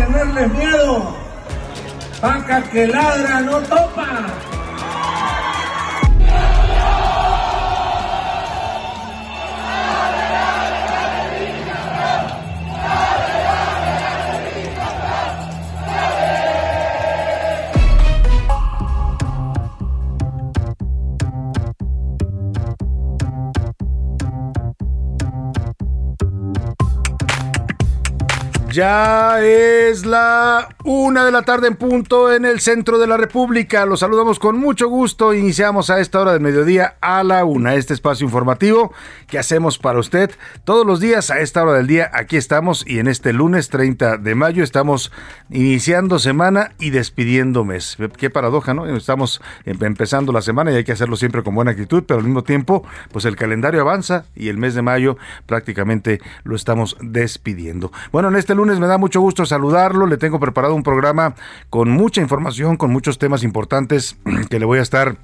Tenerles miedo. Vaca que ladra no topa. Ya es la una de la tarde en punto en el centro de la República. Los saludamos con mucho gusto. Iniciamos a esta hora del mediodía a la una. Este espacio informativo que hacemos para usted todos los días a esta hora del día. Aquí estamos y en este lunes 30 de mayo estamos iniciando semana y despidiendo mes. Qué paradoja, ¿no? Estamos em- empezando la semana y hay que hacerlo siempre con buena actitud, pero al mismo tiempo, pues el calendario avanza y el mes de mayo prácticamente lo estamos despidiendo. Bueno, en este lunes me da mucho gusto saludarlo. Le tengo preparado un programa con mucha información, con muchos temas importantes que le voy a estar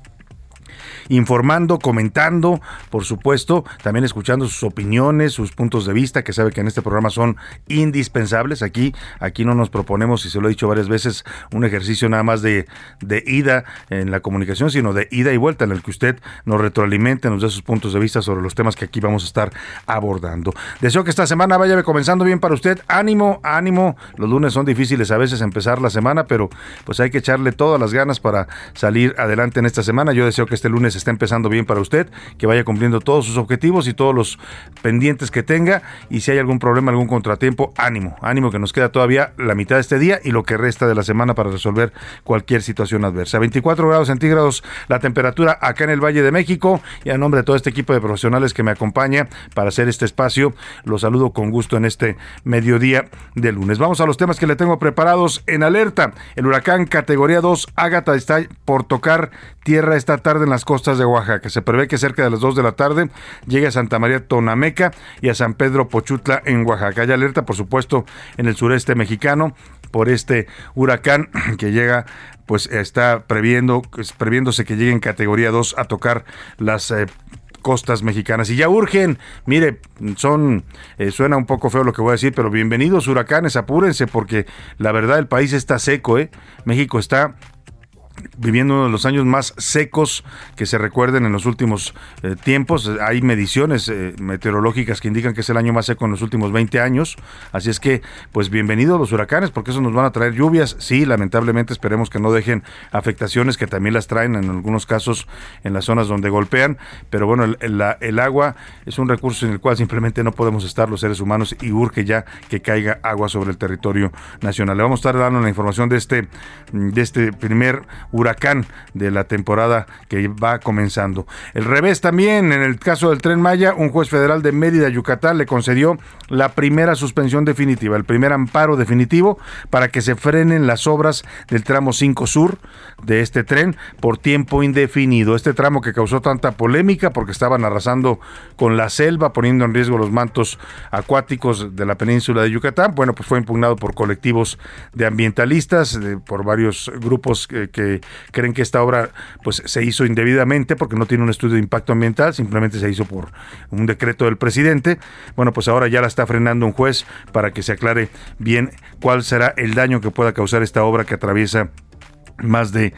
informando, comentando, por supuesto, también escuchando sus opiniones, sus puntos de vista, que sabe que en este programa son indispensables. Aquí, aquí no nos proponemos, y se lo he dicho varias veces, un ejercicio nada más de, de ida en la comunicación, sino de ida y vuelta, en el que usted nos retroalimente, nos dé sus puntos de vista sobre los temas que aquí vamos a estar abordando. Deseo que esta semana vaya comenzando bien para usted. Ánimo, ánimo. Los lunes son difíciles a veces empezar la semana, pero pues hay que echarle todas las ganas para salir adelante en esta semana. Yo deseo que este lunes esté empezando bien para usted, que vaya cumpliendo todos sus objetivos y todos los pendientes que tenga. Y si hay algún problema, algún contratiempo, ánimo, ánimo que nos queda todavía la mitad de este día y lo que resta de la semana para resolver cualquier situación adversa. 24 grados centígrados la temperatura acá en el Valle de México y a nombre de todo este equipo de profesionales que me acompaña para hacer este espacio, los saludo con gusto en este mediodía de lunes. Vamos a los temas que le tengo preparados en alerta. El huracán categoría 2 Ágata está por tocar tierra esta tarde en las costas de Oaxaca. Se prevé que cerca de las 2 de la tarde llegue a Santa María Tonameca y a San Pedro Pochutla en Oaxaca. Hay alerta, por supuesto, en el sureste mexicano por este huracán que llega pues está previendo, pues, previéndose que llegue en categoría 2 a tocar las eh, costas mexicanas. Y ya urgen, mire, son, eh, suena un poco feo lo que voy a decir, pero bienvenidos huracanes, apúrense porque la verdad el país está seco, ¿eh? México está viviendo uno de los años más secos que se recuerden en los últimos eh, tiempos. Hay mediciones eh, meteorológicas que indican que es el año más seco en los últimos 20 años. Así es que, pues bienvenidos los huracanes, porque eso nos van a traer lluvias. Sí, lamentablemente esperemos que no dejen afectaciones que también las traen en algunos casos en las zonas donde golpean. Pero bueno, el, el- agua es un recurso en el cual simplemente no podemos estar los seres humanos y urge ya que caiga agua sobre el territorio nacional. Le vamos a estar dando la información de este, de este primer huracán de la temporada que va comenzando. El revés también, en el caso del tren Maya, un juez federal de Mérida, Yucatán, le concedió la primera suspensión definitiva, el primer amparo definitivo para que se frenen las obras del tramo 5 Sur de este tren por tiempo indefinido. Este tramo que causó tanta polémica porque estaban arrasando con la selva, poniendo en riesgo los mantos acuáticos de la península de Yucatán. Bueno, pues fue impugnado por colectivos de ambientalistas, por varios grupos que, que creen que esta obra pues se hizo indebidamente porque no tiene un estudio de impacto ambiental, simplemente se hizo por un decreto del presidente. Bueno, pues ahora ya la está frenando un juez para que se aclare bien cuál será el daño que pueda causar esta obra que atraviesa más de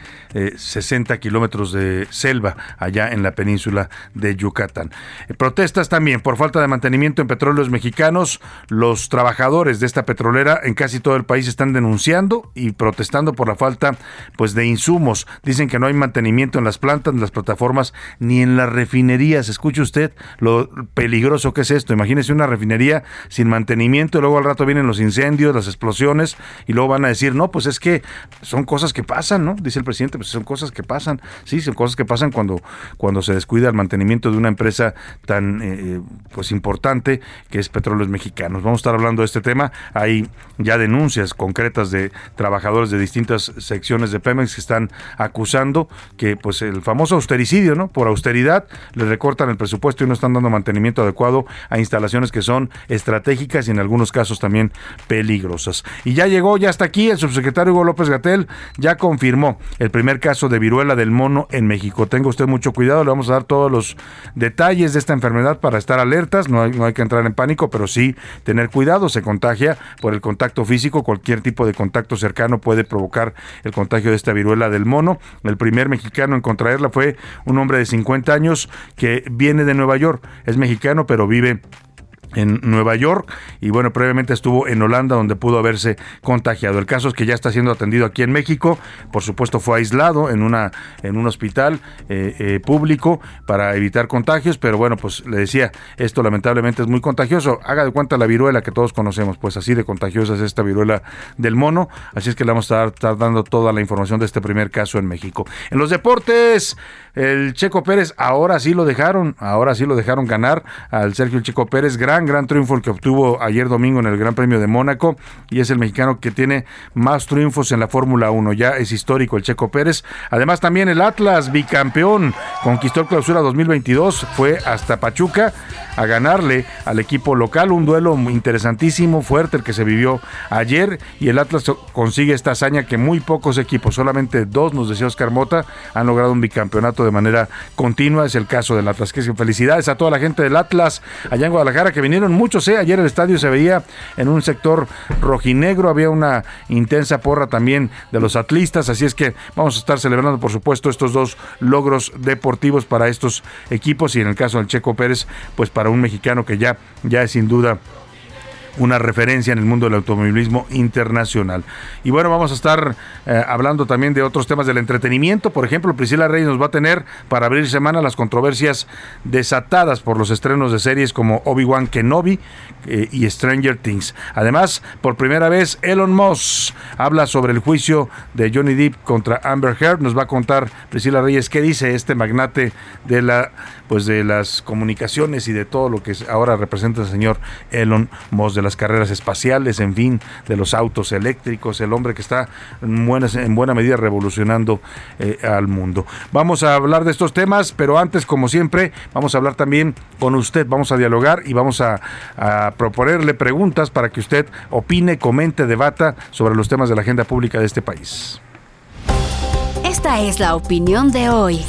60 eh, kilómetros de selva allá en la península de Yucatán. Eh, protestas también por falta de mantenimiento en petróleos mexicanos. Los trabajadores de esta petrolera en casi todo el país están denunciando y protestando por la falta pues, de insumos. Dicen que no hay mantenimiento en las plantas, en las plataformas, ni en las refinerías. Escuche usted lo peligroso que es esto. Imagínese una refinería sin mantenimiento y luego al rato vienen los incendios, las explosiones y luego van a decir, no, pues es que son cosas que pasan ¿no? Dice el presidente, pues son cosas que pasan, sí, son cosas que pasan cuando, cuando se descuida el mantenimiento de una empresa tan eh, pues importante que es Petróleos Mexicanos. Vamos a estar hablando de este tema. Hay ya denuncias concretas de trabajadores de distintas secciones de Pemex que están acusando que pues el famoso austericidio, ¿no? Por austeridad le recortan el presupuesto y no están dando mantenimiento adecuado a instalaciones que son estratégicas y en algunos casos también peligrosas. Y ya llegó, ya está aquí el subsecretario Hugo López Gatel, ya con confirmó el primer caso de viruela del mono en México. Tenga usted mucho cuidado, le vamos a dar todos los detalles de esta enfermedad para estar alertas, no hay, no hay que entrar en pánico, pero sí tener cuidado, se contagia por el contacto físico, cualquier tipo de contacto cercano puede provocar el contagio de esta viruela del mono. El primer mexicano en contraerla fue un hombre de 50 años que viene de Nueva York, es mexicano pero vive en Nueva York y bueno, previamente estuvo en Holanda donde pudo haberse contagiado. El caso es que ya está siendo atendido aquí en México, por supuesto fue aislado en, una, en un hospital eh, eh, público para evitar contagios, pero bueno, pues le decía, esto lamentablemente es muy contagioso. Haga de cuenta la viruela que todos conocemos, pues así de contagiosa es esta viruela del mono, así es que le vamos a estar dando toda la información de este primer caso en México. En los deportes, el Checo Pérez ahora sí lo dejaron, ahora sí lo dejaron ganar al Sergio Checo Pérez, gran, gran triunfo el que obtuvo ayer domingo en el Gran Premio de Mónaco y es el mexicano que tiene más triunfos en la Fórmula 1, ya es histórico el Checo Pérez. Además también el Atlas, bicampeón, conquistó el clausura 2022, fue hasta Pachuca a ganarle al equipo local, un duelo interesantísimo, fuerte el que se vivió ayer y el Atlas consigue esta hazaña que muy pocos equipos, solamente dos, nos decía Oscar Mota, han logrado un bicampeonato de manera continua. Es el caso del Atlas. Que felicidades a toda la gente del Atlas allá en Guadalajara que vinieron muchos. ¿eh? Ayer el estadio se veía en un sector rojinegro. Había una intensa porra también de los atlistas. Así es que vamos a estar celebrando, por supuesto, estos dos logros deportivos para estos equipos. Y en el caso del Checo Pérez, pues para un mexicano que ya, ya es sin duda una referencia en el mundo del automovilismo internacional. Y bueno, vamos a estar eh, hablando también de otros temas del entretenimiento. Por ejemplo, Priscila Reyes nos va a tener para abrir semana las controversias desatadas por los estrenos de series como Obi-Wan Kenobi eh, y Stranger Things. Además, por primera vez, Elon Musk habla sobre el juicio de Johnny Depp contra Amber Heard. Nos va a contar Priscila Reyes qué dice este magnate de la pues de las comunicaciones y de todo lo que ahora representa el señor Elon Musk de las carreras espaciales, en fin, de los autos eléctricos, el hombre que está en buena, en buena medida revolucionando eh, al mundo. Vamos a hablar de estos temas, pero antes, como siempre, vamos a hablar también con usted, vamos a dialogar y vamos a, a proponerle preguntas para que usted opine, comente, debata sobre los temas de la agenda pública de este país. Esta es la opinión de hoy.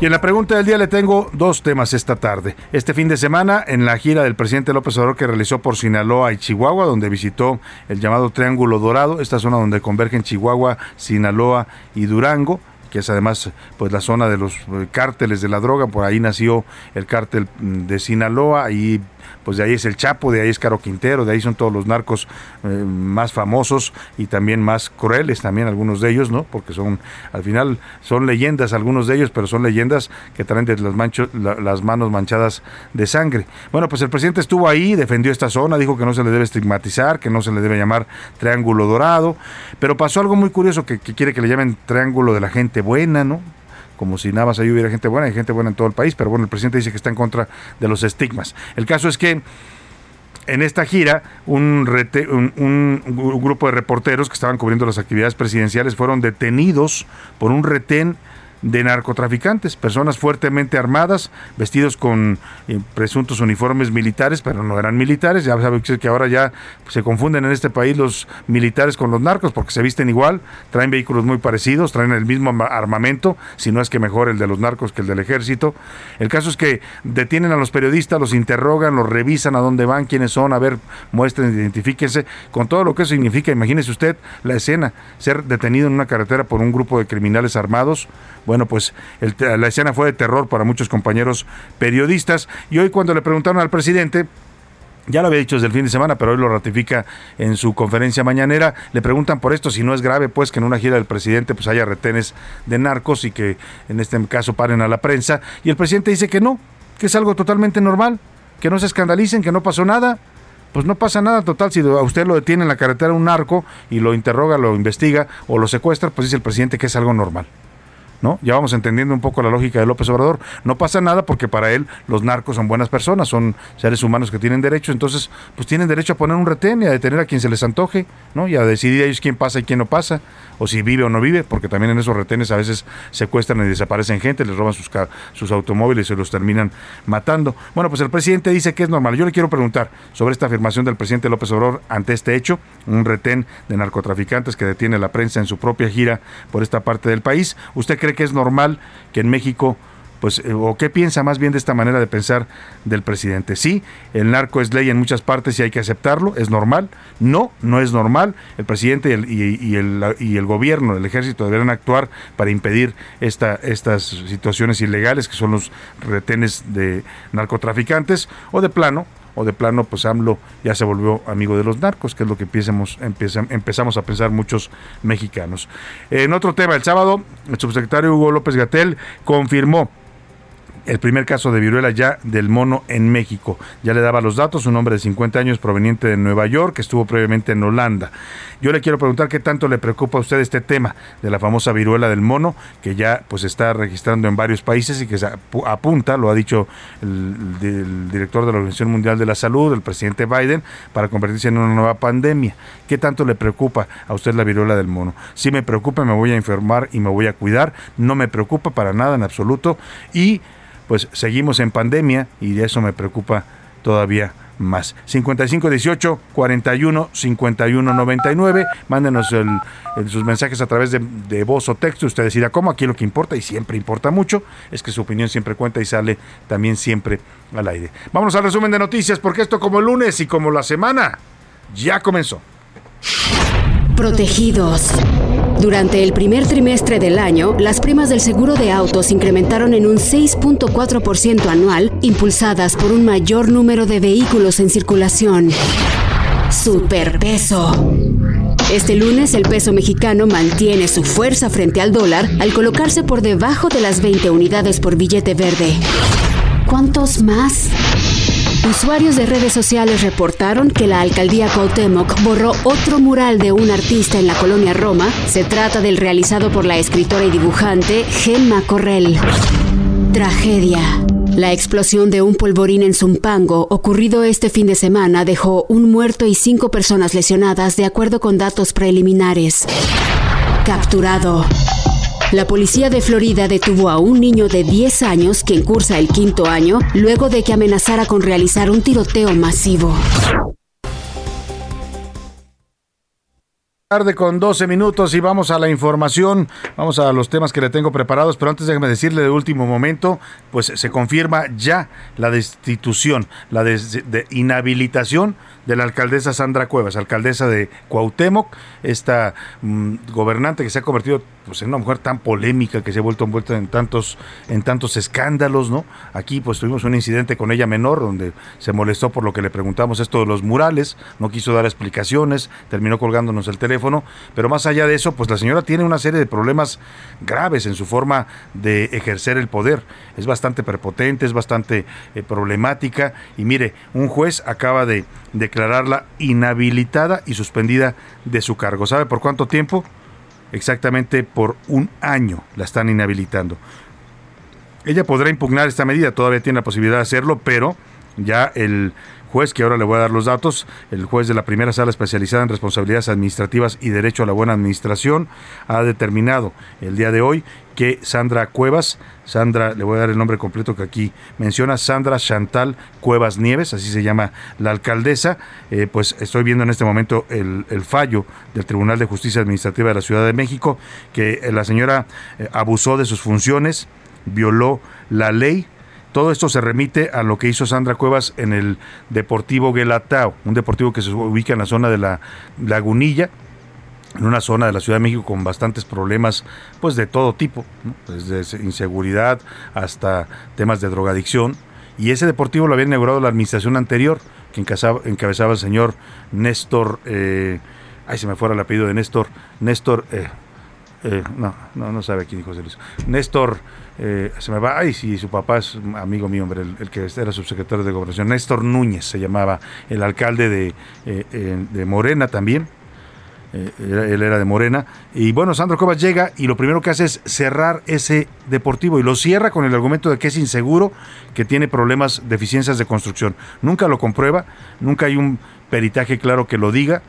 Y en la pregunta del día le tengo dos temas esta tarde. Este fin de semana, en la gira del presidente López Obrador que realizó por Sinaloa y Chihuahua, donde visitó el llamado Triángulo Dorado, esta zona donde convergen Chihuahua, Sinaloa y Durango, que es además pues la zona de los eh, cárteles de la droga, por ahí nació el cártel mm, de Sinaloa y pues de ahí es el Chapo, de ahí es Caro Quintero, de ahí son todos los narcos eh, más famosos y también más crueles, también algunos de ellos, ¿no? Porque son, al final, son leyendas algunos de ellos, pero son leyendas que traen de las, las manos manchadas de sangre. Bueno, pues el presidente estuvo ahí, defendió esta zona, dijo que no se le debe estigmatizar, que no se le debe llamar Triángulo Dorado, pero pasó algo muy curioso que quiere que le llamen Triángulo de la gente buena, ¿no? Como si nada más ahí hubiera gente buena, hay gente buena en todo el país, pero bueno, el presidente dice que está en contra de los estigmas. El caso es que en esta gira, un, grupo de reporteros que estaban cubriendo las actividades presidenciales fueron detenidos por un retén de narcotraficantes, personas fuertemente armadas, vestidos con eh, presuntos uniformes militares, pero no eran militares. Ya saben que ahora ya se confunden en este país los militares con los narcos porque se visten igual, traen vehículos muy parecidos, traen el mismo armamento, si no es que mejor el de los narcos que el del ejército. El caso es que detienen a los periodistas, los interrogan, los revisan a dónde van, quiénes son, a ver, muestren, identifíquense, con todo lo que eso significa. Imagínese usted la escena, ser detenido en una carretera por un grupo de criminales armados bueno, pues la escena fue de terror para muchos compañeros periodistas y hoy cuando le preguntaron al presidente, ya lo había dicho desde el fin de semana, pero hoy lo ratifica en su conferencia mañanera. Le preguntan por esto, si no es grave, pues que en una gira del presidente pues haya retenes de narcos y que en este caso paren a la prensa. Y el presidente dice que no, que es algo totalmente normal, que no se escandalicen, que no pasó nada. Pues no pasa nada, total, si a usted lo detiene en la carretera un narco y lo interroga, lo investiga o lo secuestra, pues dice el presidente que es algo normal. ¿No? Ya vamos entendiendo un poco la lógica de López Obrador. No pasa nada porque para él los narcos son buenas personas, son seres humanos que tienen derecho, entonces pues tienen derecho a poner un retén y a detener a quien se les antoje, ¿no? Y a decidir ellos quién pasa y quién no pasa, o si vive o no vive, porque también en esos retenes a veces secuestran y desaparecen gente, les roban sus, sus automóviles y los terminan matando. Bueno, pues el presidente dice que es normal. Yo le quiero preguntar sobre esta afirmación del presidente López Obrador ante este hecho, un retén de narcotraficantes que detiene la prensa en su propia gira por esta parte del país. ¿Usted cree que es normal que en México pues, eh, o qué piensa más bien de esta manera de pensar del presidente. Sí, el narco es ley en muchas partes y hay que aceptarlo, es normal. No, no es normal. El presidente y el, y, y el gobierno, el ejército deberán actuar para impedir esta, estas situaciones ilegales que son los retenes de narcotraficantes o de plano o de plano pues AMLO ya se volvió amigo de los narcos, que es lo que empecemos, empezamos a pensar muchos mexicanos. En otro tema, el sábado el subsecretario Hugo López Gatel confirmó el primer caso de viruela ya del mono en México. Ya le daba los datos, un hombre de 50 años proveniente de Nueva York, que estuvo previamente en Holanda. Yo le quiero preguntar qué tanto le preocupa a usted este tema de la famosa viruela del mono, que ya pues está registrando en varios países y que se apunta, lo ha dicho el, director de la Organización Mundial de la Salud, el presidente Biden, para convertirse en una nueva pandemia. ¿Qué tanto le preocupa a usted la viruela del mono? Si me preocupa, me voy a enfermar y me voy a cuidar. No me preocupa para nada en absoluto. Y pues seguimos en pandemia y de eso me preocupa todavía más. 5518 41 51 99. Mándenos sus mensajes a través de, voz o texto. Usted decida cómo. Aquí lo que importa y siempre importa mucho es que su opinión siempre cuenta y sale también siempre al aire. Vamos al resumen de noticias porque esto como el lunes y como la semana ya comenzó. Protegidos. Durante el primer trimestre del año, las primas del seguro de autos incrementaron en un 6.4% anual, impulsadas por un mayor número de vehículos en circulación. Superpeso. Este lunes el peso mexicano mantiene su fuerza frente al dólar al colocarse por debajo de las 20 unidades por billete verde. ¿Cuántos más? Usuarios de redes sociales reportaron que la alcaldía Cuauhtémoc borró otro mural de un artista en la colonia Roma. Se trata del realizado por la escritora y dibujante Gemma Correll. Tragedia. La explosión de un polvorín en Zumpango, ocurrido este fin de semana, dejó un muerto y cinco personas lesionadas, de acuerdo con datos preliminares. Capturado. La policía de Florida detuvo a un niño de 10 años quien cursa el quinto año luego de que amenazara con realizar un tiroteo masivo. tarde con 12 minutos y vamos a la información, vamos a los temas que le tengo preparados, pero antes déjeme decirle de último momento, pues se confirma ya la destitución, la inhabilitación de la alcaldesa Sandra Cuevas, alcaldesa de Cuauhtémoc, esta mm, gobernante que se ha convertido pues, en una mujer tan polémica, que se ha vuelto envuelta en tantos, en tantos escándalos, ¿no? Aquí pues tuvimos un incidente con ella menor, donde se molestó por lo que le preguntamos esto de los murales, no quiso dar explicaciones, terminó colgándonos el teléfono, pero más allá de eso, pues la señora tiene una serie de problemas graves en su forma de ejercer el poder. Es bastante prepotente, es bastante eh, problemática, y mire, un juez acaba de declararla inhabilitada y suspendida de su cargo. ¿Sabe por cuánto tiempo? Exactamente por un año la están inhabilitando. Ella podrá impugnar esta medida, todavía tiene la posibilidad de hacerlo, pero ya el juez, que ahora le voy a dar los datos, el juez de la primera sala especializada en responsabilidades administrativas y derecho a la buena administración, ha determinado el día de hoy que Sandra Cuevas, Sandra, le voy a dar el nombre completo que aquí menciona, Sandra Chantal Cuevas Nieves, así se llama la alcaldesa, eh, pues estoy viendo en este momento el, fallo del Tribunal de Justicia Administrativa de la Ciudad de México, que la señora eh, abusó de sus funciones, violó la ley, todo esto se remite a lo que hizo Sandra Cuevas en el Deportivo Guelatao, un deportivo que se ubica en la zona de la Lagunilla, en una zona de la Ciudad de México con bastantes problemas, pues de todo tipo, desde inseguridad hasta temas de drogadicción. Y ese deportivo lo había inaugurado la administración anterior, que encabezaba, el señor Néstor, eh, ay se me fuera el apellido de Néstor, Néstor, eh, eh, no, no, no sabe quién dijo José Luis, Néstor, eh, se me va, ay, sí, su papá es amigo mío, hombre, el, que era subsecretario de Gobernación, Néstor Núñez se llamaba, el alcalde de, eh, de Morena también, él era de Morena, y bueno, Sandro Cobas llega y lo primero que hace es cerrar ese deportivo y lo cierra con el argumento de que es inseguro, que tiene problemas, deficiencias de construcción. Nunca lo comprueba, nunca hay un peritaje claro que lo diga,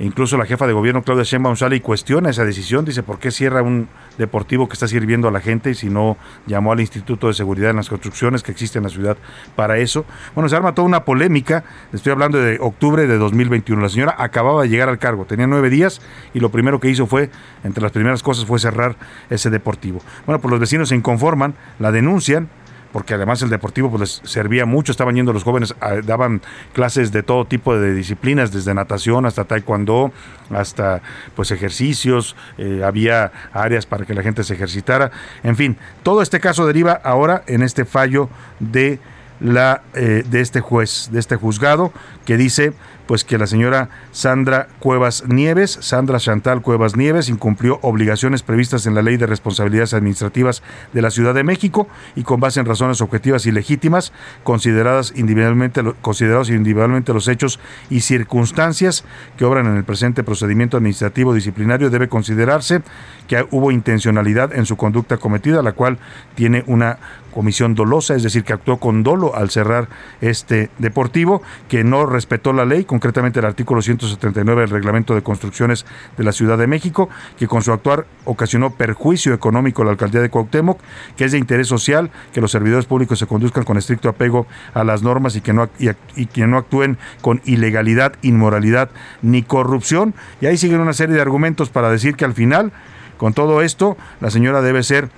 Incluso la jefa de gobierno, Claudia Sheinbaum, sale y cuestiona esa decisión. Dice, ¿por qué cierra un deportivo que está sirviendo a la gente si no llamó al Instituto de Seguridad en las Construcciones que existe en la ciudad para eso? Bueno, se arma toda una polémica. Estoy hablando de octubre de 2021. La señora acababa de llegar al cargo, tenía nueve días y lo primero que hizo fue, entre las primeras cosas, fue cerrar ese deportivo. Bueno, pues los vecinos se inconforman, la denuncian porque además el deportivo pues les servía mucho, estaban yendo los jóvenes, daban clases de todo tipo de disciplinas, desde natación hasta taekwondo, hasta pues ejercicios, eh, había áreas para que la gente se ejercitara, en fin, todo este caso deriva ahora en este fallo de la eh, de este juez, de este juzgado que dice pues que la señora Sandra Cuevas Nieves, Sandra Chantal Cuevas Nieves, incumplió obligaciones previstas en la Ley de Responsabilidades Administrativas de la Ciudad de México y con base en razones objetivas y legítimas, consideradas individualmente, considerados individualmente los hechos y circunstancias que obran en el presente procedimiento administrativo disciplinario, debe considerarse que hubo intencionalidad en su conducta cometida, la cual tiene una comisión dolosa, es decir, que actuó con dolo al cerrar este deportivo, que no respetó la ley, concretamente el artículo 179 del Reglamento de Construcciones de la Ciudad de México, que con su actuar ocasionó perjuicio económico a la alcaldía de Cuauhtémoc, que es de interés social que los servidores públicos se conduzcan con estricto apego a las normas y que no, y, que no actúen con ilegalidad, inmoralidad ni corrupción. Y ahí siguen una serie de argumentos para decir que al final, con todo esto, la señora debe ser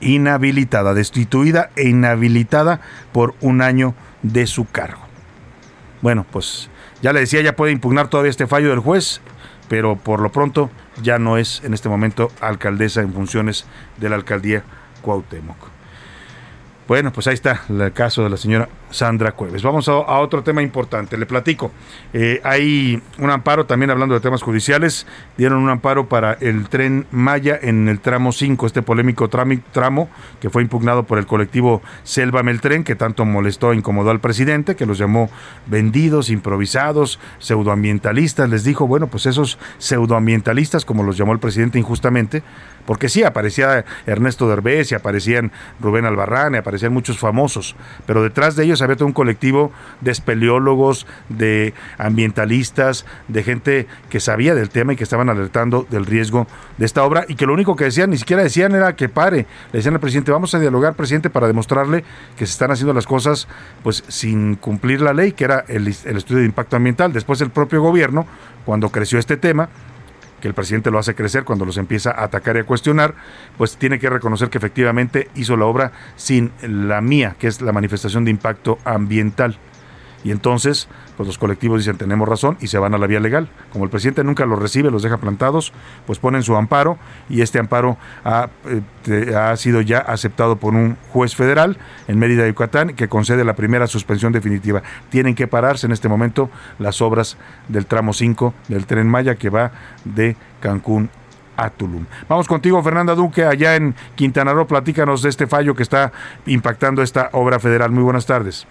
inhabilitada, destituida e inhabilitada por un año de su cargo. Bueno, pues ya le decía, ya puede impugnar todavía este fallo del juez, pero por lo pronto ya no es en este momento alcaldesa en funciones de la alcaldía Cuauhtémoc. Bueno, pues ahí está el caso de la señora Sandra Cueves. Vamos a, otro tema importante. Le platico. Eh, hay un amparo, también hablando de temas judiciales, dieron un amparo para el tren Maya en el tramo 5, este polémico tramo que fue impugnado por el colectivo Selva Meltren, que tanto molestó e incomodó al presidente, que los llamó vendidos, improvisados, pseudoambientalistas. Les dijo, bueno, pues esos pseudoambientalistas, como los llamó el presidente injustamente, porque sí, aparecía Ernesto Derbez y aparecían Rubén Albarrán y aparecían muchos famosos, pero detrás de ellos había todo un colectivo de espeleólogos, de ambientalistas, de gente que sabía del tema y que estaban alertando del riesgo de esta obra y que lo único que decían, ni siquiera decían era que pare, le decían al presidente, vamos a dialogar, presidente, para demostrarle que se están haciendo las cosas pues sin cumplir la ley, que era el, el estudio de impacto ambiental. Después el propio gobierno, cuando creció este tema, que el presidente lo hace crecer cuando los empieza a atacar y a cuestionar, pues tiene que reconocer que efectivamente hizo la obra sin la mía, que es la manifestación de impacto ambiental. Y entonces, pues los colectivos dicen tenemos razón y se van a la vía legal. Como el presidente nunca los recibe, los deja plantados, pues ponen su amparo y este amparo ha, eh, ha sido ya aceptado por un juez federal en Mérida, Yucatán, que concede la primera suspensión definitiva. Tienen que pararse en este momento las obras del tramo 5 del tren Maya que va de Cancún a Tulum. Vamos contigo, Fernanda Duque, allá en Quintana Roo. Platícanos de este fallo que está impactando esta obra federal. Muy buenas tardes.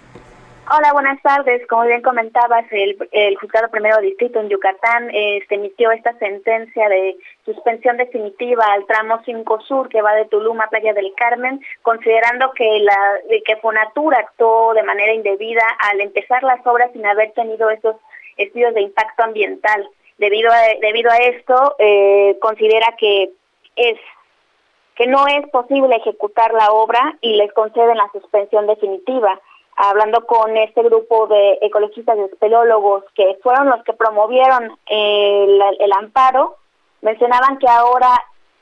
Hola, buenas tardes. Como bien comentabas, el, juzgado primero distrito en Yucatán este, emitió esta sentencia de suspensión definitiva al tramo 5 Sur que va de Tulum a Playa del Carmen, considerando que la que Fonatura actuó de manera indebida al empezar las obras sin haber tenido esos estudios de impacto ambiental. Debido a, debido a esto, eh, considera que es que no es posible ejecutar la obra y les conceden la suspensión definitiva hablando con este grupo de ecologistas y espeleólogos que fueron los que promovieron el, el amparo, mencionaban que ahora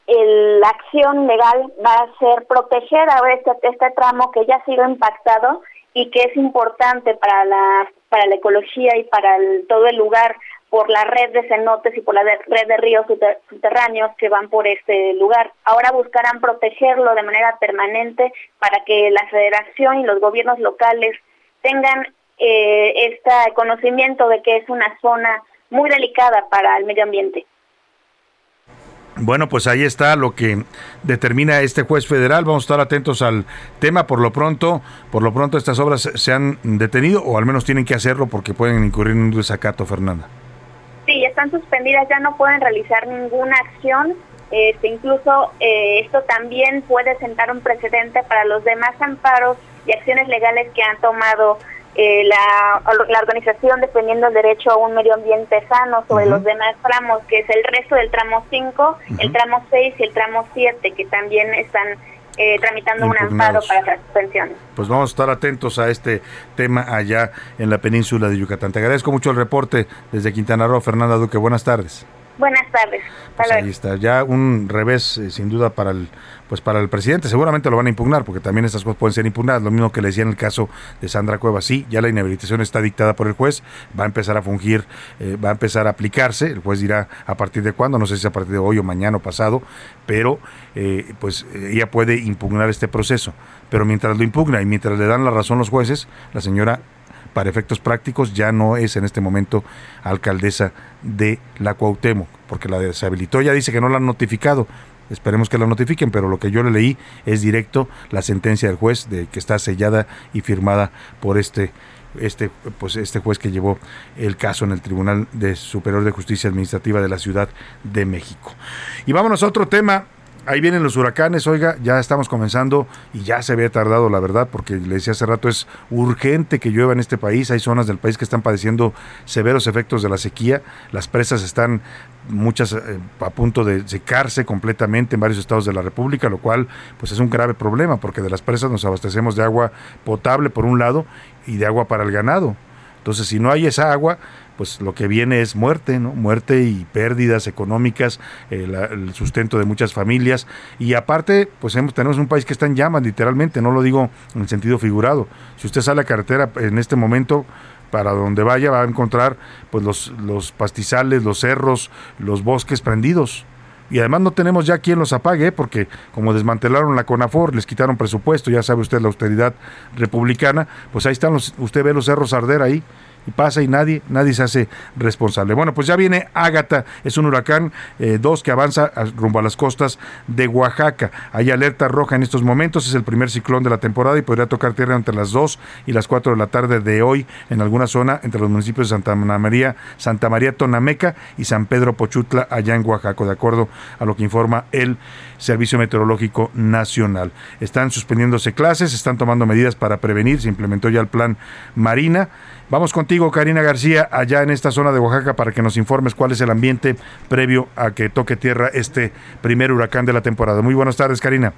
el, la acción legal va a ser proteger ahora este, este tramo que ya ha sido impactado y que es importante para la, para la ecología y para todo el lugar por la red de cenotes y por la red de ríos subterráneos que van por este lugar. Ahora buscarán protegerlo de manera permanente para que la federación y los gobiernos locales tengan eh, este conocimiento de que es una zona muy delicada para el medio ambiente. Bueno, pues ahí está lo que determina este juez federal. Vamos a estar atentos al tema. Por lo pronto, por lo pronto estas obras se han detenido o al menos tienen que hacerlo porque pueden incurrir en un desacato, Fernanda. Están suspendidas, ya no pueden realizar ninguna acción. Este, incluso eh, esto también puede sentar un precedente para los demás amparos y acciones legales que han tomado eh, la, la, organización defendiendo el derecho a un medio ambiente sano sobre los demás tramos, que es el resto del tramo 5, el tramo 6 y el tramo 7, que también están eh, tramitando un amparo para las suspensiones. Pues vamos a estar atentos a este tema allá en la península de Yucatán. Te agradezco mucho el reporte desde Quintana Roo, Fernanda Duque. Buenas tardes. Buenas tardes. Pues ahí está, ya un revés eh, sin duda para el pues para el presidente. Seguramente lo van a impugnar porque también estas cosas pueden ser impugnadas. Lo mismo que le decía en el caso de Sandra Cuevas. Sí, ya la inhabilitación está dictada por el juez, va a empezar a fungir, eh, va a empezar a aplicarse. El juez dirá a partir de cuándo, no sé si a partir de hoy o mañana o pasado, pero eh, pues ella puede impugnar este proceso. Pero mientras lo impugna y mientras le dan la razón los jueces, la señora para efectos prácticos ya no es en este momento alcaldesa de la Cuauhtémoc, porque la deshabilitó, ya dice que no la han notificado. Esperemos que la notifiquen, pero lo que yo le leí es directo la sentencia del juez de que está sellada y firmada por este este pues este juez que llevó el caso en el Tribunal de Superior de Justicia Administrativa de la Ciudad de México. Y vámonos a otro tema ahí vienen los huracanes, oiga, ya estamos comenzando y ya se había tardado, la verdad, porque le decía hace rato, es urgente que llueva en este país. Hay zonas del país que están padeciendo severos efectos de la sequía. Las presas están muchas eh, a punto de secarse completamente en varios estados de la República, lo cual pues es un grave problema, porque de las presas nos abastecemos de agua potable por un lado y de agua para el ganado. Entonces, si no hay esa agua, pues lo que viene es muerte, ¿no? Muerte y pérdidas económicas, eh, el sustento de muchas familias. Y aparte, pues tenemos un país que está en llamas, literalmente, no lo digo en el sentido figurado. Si usted sale a carretera en este momento, para donde vaya va a encontrar pues los, los pastizales, los cerros, los bosques prendidos. Y además no tenemos ya quien los apague, porque como desmantelaron la CONAFOR, les quitaron presupuesto, ya sabe usted la austeridad republicana, pues ahí están los, usted ve los cerros arder ahí, y pasa y nadie, nadie se hace responsable. Bueno, pues ya viene Ágata, es un huracán 2 eh, que avanza rumbo a las costas de Oaxaca. Hay alerta roja en estos momentos, es el primer ciclón de la temporada y podría tocar tierra entre las 2 y las 4 de la tarde de hoy en alguna zona entre los municipios de Santa María, Santa María Tonameca y San Pedro Pochutla, allá en Oaxaca, de acuerdo a lo que informa el Servicio Meteorológico Nacional. Están suspendiéndose clases, están tomando medidas para prevenir, se implementó ya el plan Marina. Vamos contigo, Karina García, allá en esta zona de Oaxaca, para que nos informes cuál es el ambiente previo a que toque tierra este primer huracán de la temporada. Muy buenas tardes, Karina.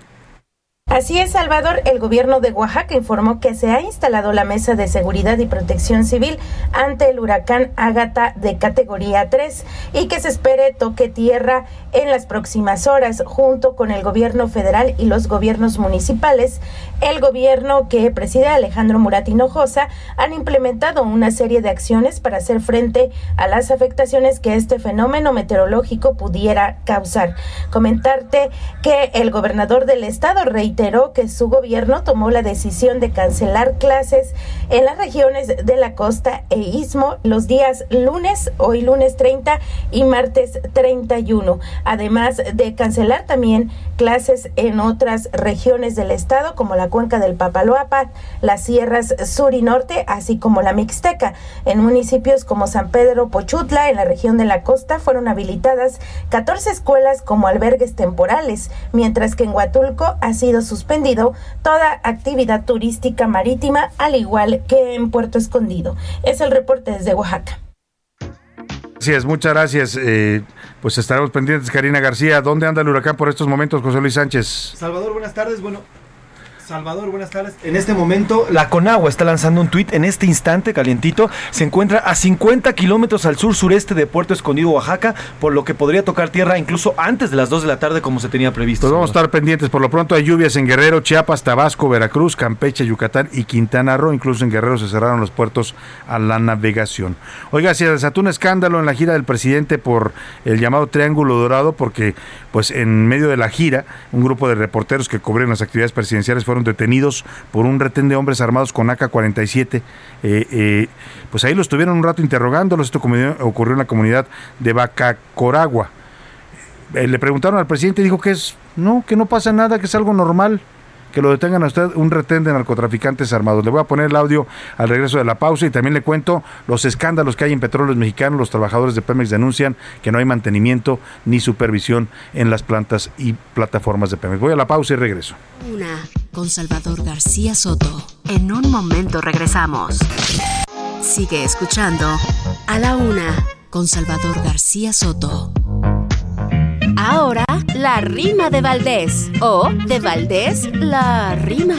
Así es, Salvador. El gobierno de Oaxaca informó que se ha instalado la Mesa de Seguridad y Protección Civil ante el huracán Ágata de categoría 3 y que se espere toque tierra en las próximas horas junto con el gobierno federal y los gobiernos municipales. El gobierno que preside Alejandro Murat Hinojosa han implementado una serie de acciones para hacer frente a las afectaciones que este fenómeno meteorológico pudiera causar. Comentarte que el gobernador del estado, Rey que su gobierno tomó la decisión de cancelar clases en las regiones de la costa e istmo los días lunes, hoy lunes 30 y martes 31, además de cancelar también clases en otras regiones del estado como la cuenca del Papaloapan, las sierras sur y norte, así como la Mixteca. En municipios como San Pedro Pochutla, en la región de la costa, fueron habilitadas 14 escuelas como albergues temporales, mientras que en Huatulco ha sido suspendido toda actividad turística marítima, al igual que en Puerto Escondido. Es el reporte desde Oaxaca. Gracias, muchas gracias. Eh, pues estaremos pendientes, Karina García. ¿Dónde anda el huracán por estos momentos, José Luis Sánchez? Salvador, buenas tardes. Bueno, Salvador, buenas tardes. En este momento, la Conagua está lanzando un tuit. En este instante, calientito, se encuentra a 50 kilómetros al sur-sureste de Puerto Escondido, Oaxaca, por lo que podría tocar tierra incluso antes de las 2 de la tarde, como se tenía previsto. Pues vamos a estar pendientes. Por lo pronto, hay lluvias en Guerrero, Chiapas, Tabasco, Veracruz, Campeche, Yucatán y Quintana Roo. Incluso en Guerrero se cerraron los puertos a la navegación. Oiga, se desató un escándalo en la gira del presidente por el llamado Triángulo Dorado, porque, pues, en medio de la gira, un grupo de reporteros que cubren las actividades presidenciales fueron detenidos por un retén de hombres armados con AK-47. Eh, eh, pues ahí los tuvieron un rato interrogándolos. Esto ocurrió en la comunidad de Bacacoragua. Eh, le preguntaron al presidente dijo que es no, que no pasa nada, que es algo normal que lo detengan a usted un retén de narcotraficantes armados. Le voy a poner el audio al regreso de la pausa y también le cuento los escándalos que hay en petróleos mexicanos. Los trabajadores de Pemex denuncian que no hay mantenimiento ni supervisión en las plantas y plataformas de Pemex. Voy a la pausa y regreso. Una con Salvador García Soto. En un momento regresamos. Sigue escuchando a la una con Salvador García Soto. Ahora, la rima de Valdés. O de Valdés, la rima.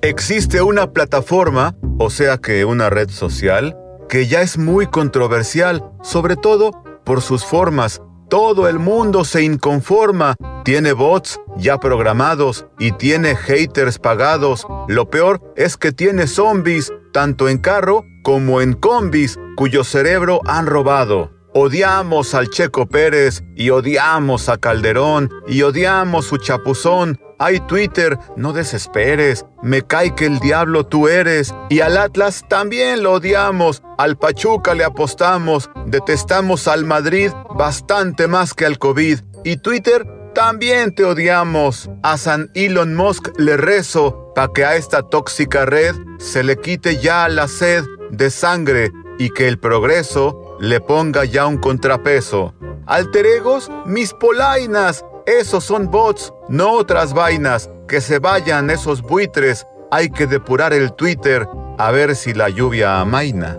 Existe una plataforma, o sea que una red social, que ya es muy controversial, sobre todo por sus formas. Todo el mundo se inconforma, tiene bots ya programados y tiene haters pagados. Lo peor es que tiene zombies, tanto en carro como en combis, cuyo cerebro han robado. Odiamos al Checo Pérez y odiamos a Calderón y odiamos su chapuzón. Ay Twitter, no desesperes, me cae que el diablo tú eres. Y al Atlas también lo odiamos, al Pachuca le apostamos, detestamos al Madrid bastante más que al COVID. Y Twitter también te odiamos. A San Elon Musk le rezo para que a esta tóxica red se le quite ya la sed de sangre y que el progreso le ponga ya un contrapeso. Alteregos, mis polainas, esos son bots, no otras vainas. Que se vayan esos buitres, hay que depurar el Twitter a ver si la lluvia amaina.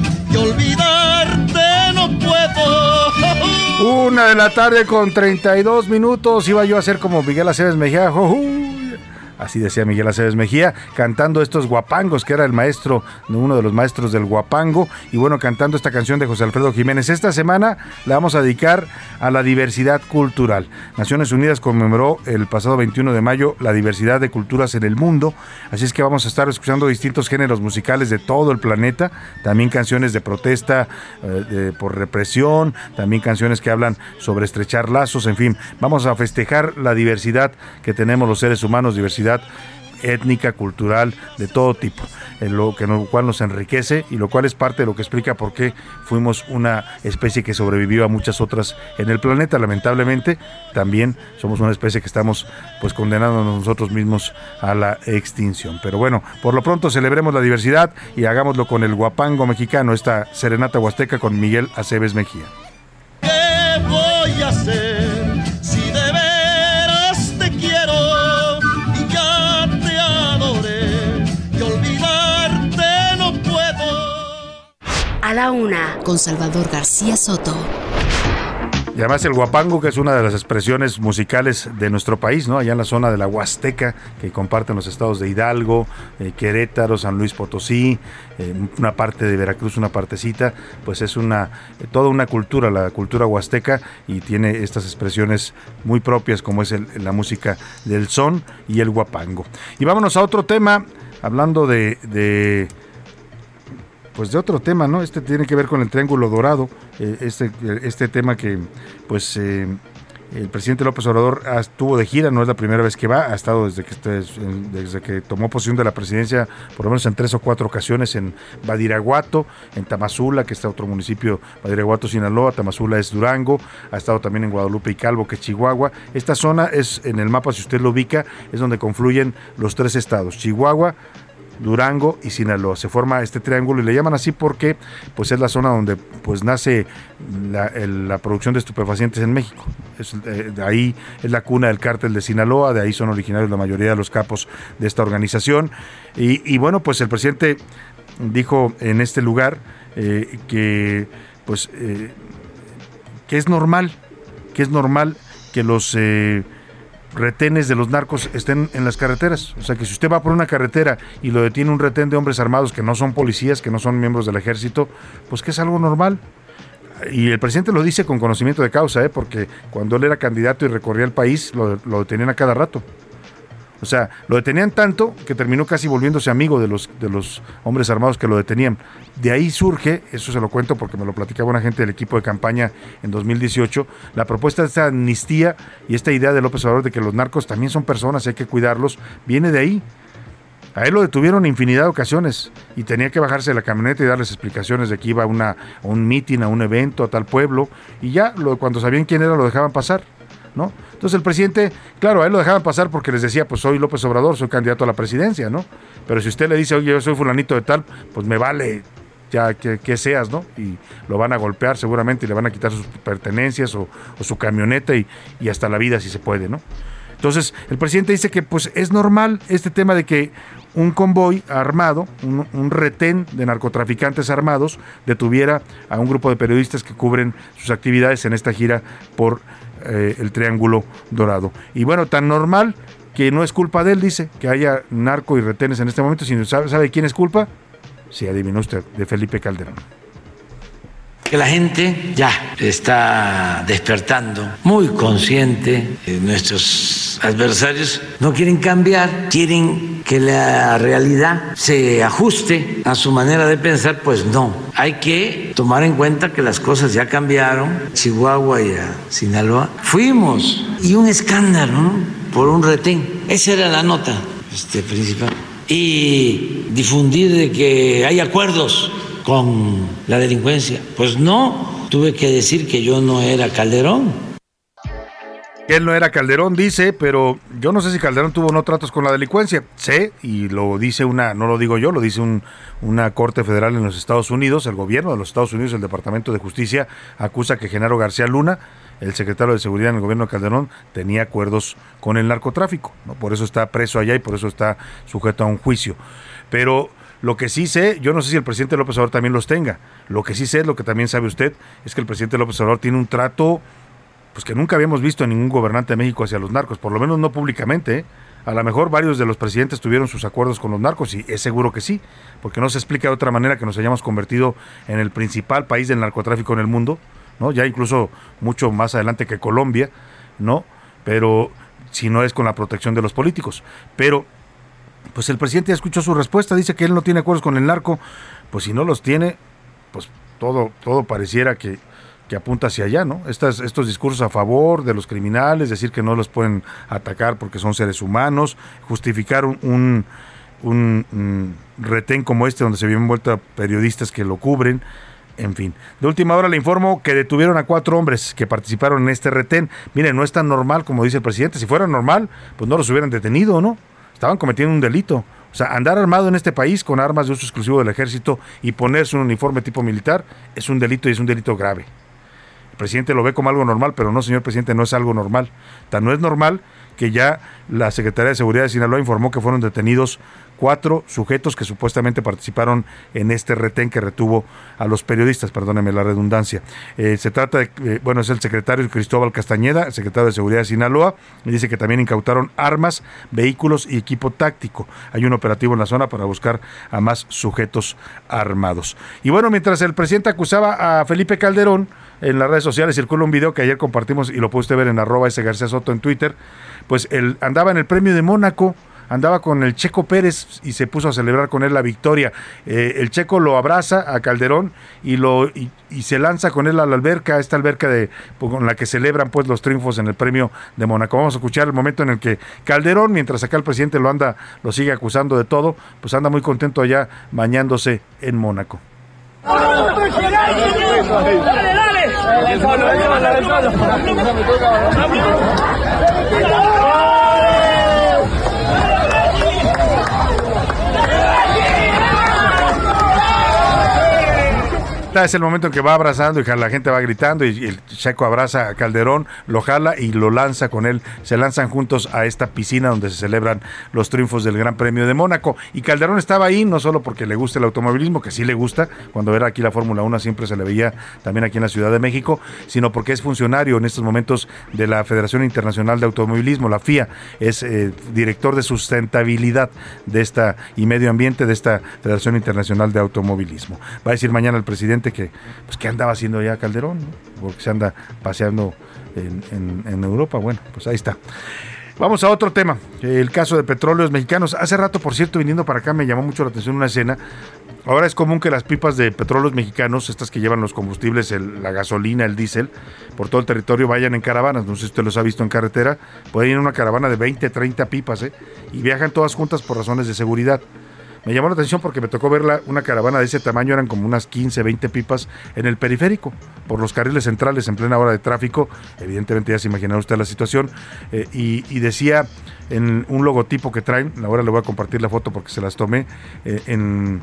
Una de la tarde con 32 minutos. Iba yo a hacer como Miguel Aceves Mejía. Así decía Miguel Aceves Mejía, cantando estos guapangos, que era el maestro, uno de los maestros del guapango, y bueno, cantando esta canción de José Alfredo Jiménez. Esta semana la vamos a dedicar a la diversidad cultural. Naciones Unidas conmemoró el pasado 21 de mayo la diversidad de culturas en el mundo, así es que vamos a estar escuchando distintos géneros musicales de todo el planeta, también canciones de protesta eh, por represión, también canciones que hablan sobre estrechar lazos, en fin, vamos a festejar la diversidad que tenemos los seres humanos, diversidad étnica, cultural, de todo tipo, en lo que lo cual nos enriquece y lo cual es parte de lo que explica por qué fuimos una especie que sobrevivió a muchas otras en el planeta. Lamentablemente, también somos una especie que estamos pues condenando nosotros mismos a la extinción. Pero bueno, por lo pronto celebremos la diversidad y hagámoslo con el guapango mexicano, esta serenata huasteca con Miguel Aceves Mejía. ¿Qué voy a hacer A la una, con Salvador García Soto. Y además el guapango, que es una de las expresiones musicales de nuestro país, ¿no? Allá en la zona de la Huasteca, que comparten los estados de Hidalgo, eh, Querétaro, San Luis Potosí, eh, una parte de Veracruz, una partecita, pues es una eh, toda una cultura, la cultura huasteca, y tiene estas expresiones muy propias, como es el- la música del son y el guapango. Y vámonos a otro tema, hablando de- de pues de otro tema, ¿no? Este tiene que ver con el Triángulo Dorado, eh, este, este tema que, pues, eh, el presidente López Obrador estuvo de gira, no es la primera vez que va, ha estado desde que, desde que tomó posesión de la presidencia, por lo menos en tres o cuatro ocasiones en Badiraguato, en Tamazula, que está otro municipio, Badiraguato, Sinaloa, Tamazula es Durango, ha estado también en Guadalupe y Calvo, que es Chihuahua. Esta zona es, en el mapa, si usted lo ubica, es donde confluyen los tres estados, Chihuahua, Durango y Sinaloa. Se forma este triángulo y le llaman así porque pues es la zona donde pues nace la, producción de estupefacientes en México. Es, eh, de ahí es la cuna del cártel de Sinaloa, de ahí son originarios la mayoría de los capos de esta organización. Y, bueno, pues el presidente dijo en este lugar eh, que pues eh, que es normal, que es normal que los retenes de los narcos estén en las carreteras. O sea que si usted va por una carretera y lo detiene un retén de hombres armados que no son policías, que no son miembros del ejército, pues que es algo normal. Y el presidente lo dice con conocimiento de causa, ¿eh? porque cuando él era candidato y recorría el país, lo, lo detenían a cada rato. O sea, lo detenían tanto que terminó casi volviéndose amigo de los, de los hombres armados que lo detenían. De ahí surge, eso se lo cuento porque me lo platicaba una gente del equipo de campaña en 2018, la propuesta de esta amnistía y esta idea de López Obrador de que los narcos también son personas, hay que cuidarlos, viene de ahí. A él lo detuvieron infinidad de ocasiones y tenía que bajarse de la camioneta y darles explicaciones de que iba a, una, a un mitin, a un evento, a tal pueblo, y ya lo, cuando sabían quién era lo dejaban pasar. ¿no? Entonces el presidente, claro, a él lo dejaban pasar porque les decía, pues soy López Obrador, soy candidato a la presidencia, ¿no? Pero si usted le dice, oye, yo soy fulanito de tal, pues me vale ya que, seas, ¿no? Y lo van a golpear seguramente y le van a quitar sus pertenencias o, su camioneta y, hasta la vida si se puede, ¿no? Entonces, el presidente dice que pues es normal este tema de que un convoy armado, un, retén de narcotraficantes armados, detuviera a un grupo de periodistas que cubren sus actividades en esta gira por eh, el Triángulo Dorado. Y bueno, tan normal que no es culpa de él, dice, que haya narco y retenes en este momento, sino sabe, ¿sabe quién es culpa? Si adivinó usted, de Felipe Calderón que la gente ya está despertando, muy consciente. Eh, nuestros adversarios no quieren cambiar, quieren que la realidad se ajuste a su manera de pensar, pues no. Hay que tomar en cuenta que las cosas ya cambiaron. Chihuahua y Sinaloa fuimos y un escándalo ¿no? por un retén. Esa era la nota este, principal. Y difundir de que hay acuerdos con la delincuencia. Pues no, tuve que decir que yo no era Calderón. Él no era Calderón, dice, pero yo no sé si Calderón tuvo no tratos con la delincuencia. Sé, y lo dice una, no lo digo yo, lo dice un, una corte federal en los Estados Unidos, el gobierno de los Estados Unidos, el Departamento de Justicia, acusa que Genaro García Luna, el secretario de Seguridad en el gobierno de Calderón, tenía acuerdos con el narcotráfico. ¿no? Por eso está preso allá y por eso está sujeto a un juicio. Pero lo que sí sé, yo no sé si el presidente López Obrador también los tenga. Lo que sí sé, lo que también sabe usted, es que el presidente López Obrador tiene un trato pues que nunca habíamos visto en ningún gobernante de México hacia los narcos, por lo menos no públicamente. ¿eh? A lo mejor varios de los presidentes tuvieron sus acuerdos con los narcos y es seguro que sí, porque no se explica de otra manera que nos hayamos convertido en el principal país del narcotráfico en el mundo, ¿no? Ya incluso mucho más adelante que Colombia, ¿no? Pero si no es con la protección de los políticos. Pero pues el presidente ya escuchó su respuesta, dice que él no tiene acuerdos con el narco, pues si no los tiene, pues todo, todo pareciera que, que apunta hacia allá, ¿no? Estas, estos discursos a favor de los criminales, decir que no los pueden atacar porque son seres humanos, justificar un, un, un, mm, retén como este donde se vienen vuelta periodistas que lo cubren, en fin. De última hora le informo que detuvieron a cuatro hombres que participaron en este retén. Miren, no es tan normal como dice el presidente. Si fuera normal, pues no los hubieran detenido, ¿no? Estaban cometiendo un delito. O sea, andar armado en este país con armas de uso exclusivo del ejército y ponerse un uniforme tipo militar es un delito y es un delito grave. El presidente lo ve como algo normal, pero no, señor presidente, no es algo normal. Tan no es normal que ya la Secretaría de Seguridad de Sinaloa informó que fueron detenidos cuatro sujetos que supuestamente participaron en este retén que retuvo a los periodistas, perdóneme la redundancia. Eh, se trata de, eh, bueno, es el secretario Cristóbal Castañeda, secretario de Seguridad de Sinaloa, y dice que también incautaron armas, vehículos y equipo táctico. Hay un operativo en la zona para buscar a más sujetos armados. Y bueno, mientras el presidente acusaba a Felipe Calderón, en las redes sociales circula un video que ayer compartimos y lo puede usted ver en arroba ese García Soto en Twitter, pues él andaba en el premio de Mónaco, andaba con el Checo Pérez y se puso a celebrar con él la victoria. Eh, el Checo lo abraza a Calderón y lo y, se lanza con él a la alberca, esta alberca de pues, con la que celebran pues los triunfos en el premio de Mónaco. Vamos a escuchar el momento en el que Calderón, mientras acá el presidente lo anda, lo sigue acusando de todo, pues anda muy contento allá bañándose en Mónaco. Es el momento en que va abrazando y la gente va gritando y el Checo abraza a Calderón, lo jala y lo lanza con él. Se lanzan juntos a esta piscina donde se celebran los triunfos del Gran Premio de Mónaco. Y Calderón estaba ahí no solo porque le gusta el automovilismo, que sí le gusta, cuando era aquí la Fórmula 1 siempre se le veía también aquí en la Ciudad de México, sino porque es funcionario en estos momentos de la Federación Internacional de Automovilismo, la FIA, es eh, director de sustentabilidad de esta y medio ambiente de esta Federación Internacional de Automovilismo. Va a decir mañana el presidente que, pues, ¿qué andaba haciendo ya Calderón? Porque se anda paseando en, en, Europa. Bueno, pues ahí está. Vamos a otro tema, el caso de petróleos mexicanos. Hace rato, por cierto, viniendo para acá me llamó mucho la atención una escena. Ahora es común que las pipas de petróleos mexicanos, estas que llevan los combustibles, la gasolina, el diésel, por todo el territorio vayan en caravanas. No sé si usted los ha visto en carretera. Pueden ir en una caravana de 20, 30 pipas, ¿eh? Y viajan todas juntas por razones de seguridad. Me llamó la atención porque me tocó ver una caravana de ese tamaño, eran como unas 15, 20 pipas en el periférico, por los carriles centrales en plena hora de tráfico. Evidentemente ya se imaginará usted la situación. Eh, y, decía en un logotipo que traen, ahora le voy a compartir la foto porque se las tomé, eh, en,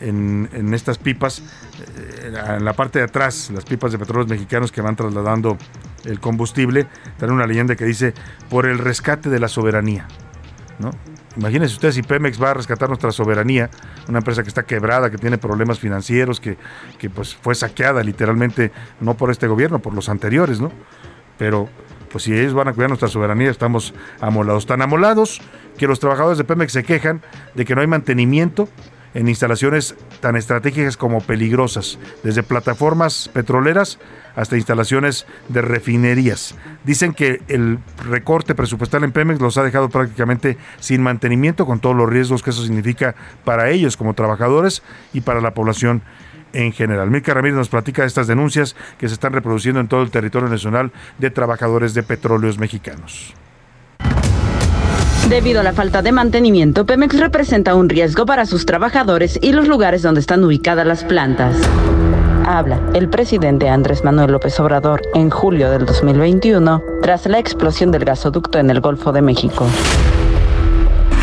en, estas pipas, eh, en la parte de atrás, las pipas de petróleos mexicanos que van trasladando el combustible, traen una leyenda que dice, por el rescate de la soberanía. ¿no? Imagínense ustedes si Pemex va a rescatar nuestra soberanía, una empresa que está quebrada, que tiene problemas financieros, que, que pues fue saqueada literalmente, no por este gobierno, por los anteriores, ¿no? Pero pues si ellos van a cuidar nuestra soberanía, estamos amolados. Tan amolados que los trabajadores de Pemex se quejan de que no hay mantenimiento en instalaciones tan estratégicas como peligrosas, desde plataformas petroleras hasta instalaciones de refinerías. Dicen que el recorte presupuestal en Pemex los ha dejado prácticamente sin mantenimiento, con todos los riesgos que eso significa para ellos como trabajadores y para la población en general. Mirka Ramírez nos platica de estas denuncias que se están reproduciendo en todo el territorio nacional de trabajadores de petróleos mexicanos. Debido a la falta de mantenimiento, Pemex representa un riesgo para sus trabajadores y los lugares donde están ubicadas las plantas. Habla el presidente Andrés Manuel López Obrador en julio del 2021 tras la explosión del gasoducto en el Golfo de México.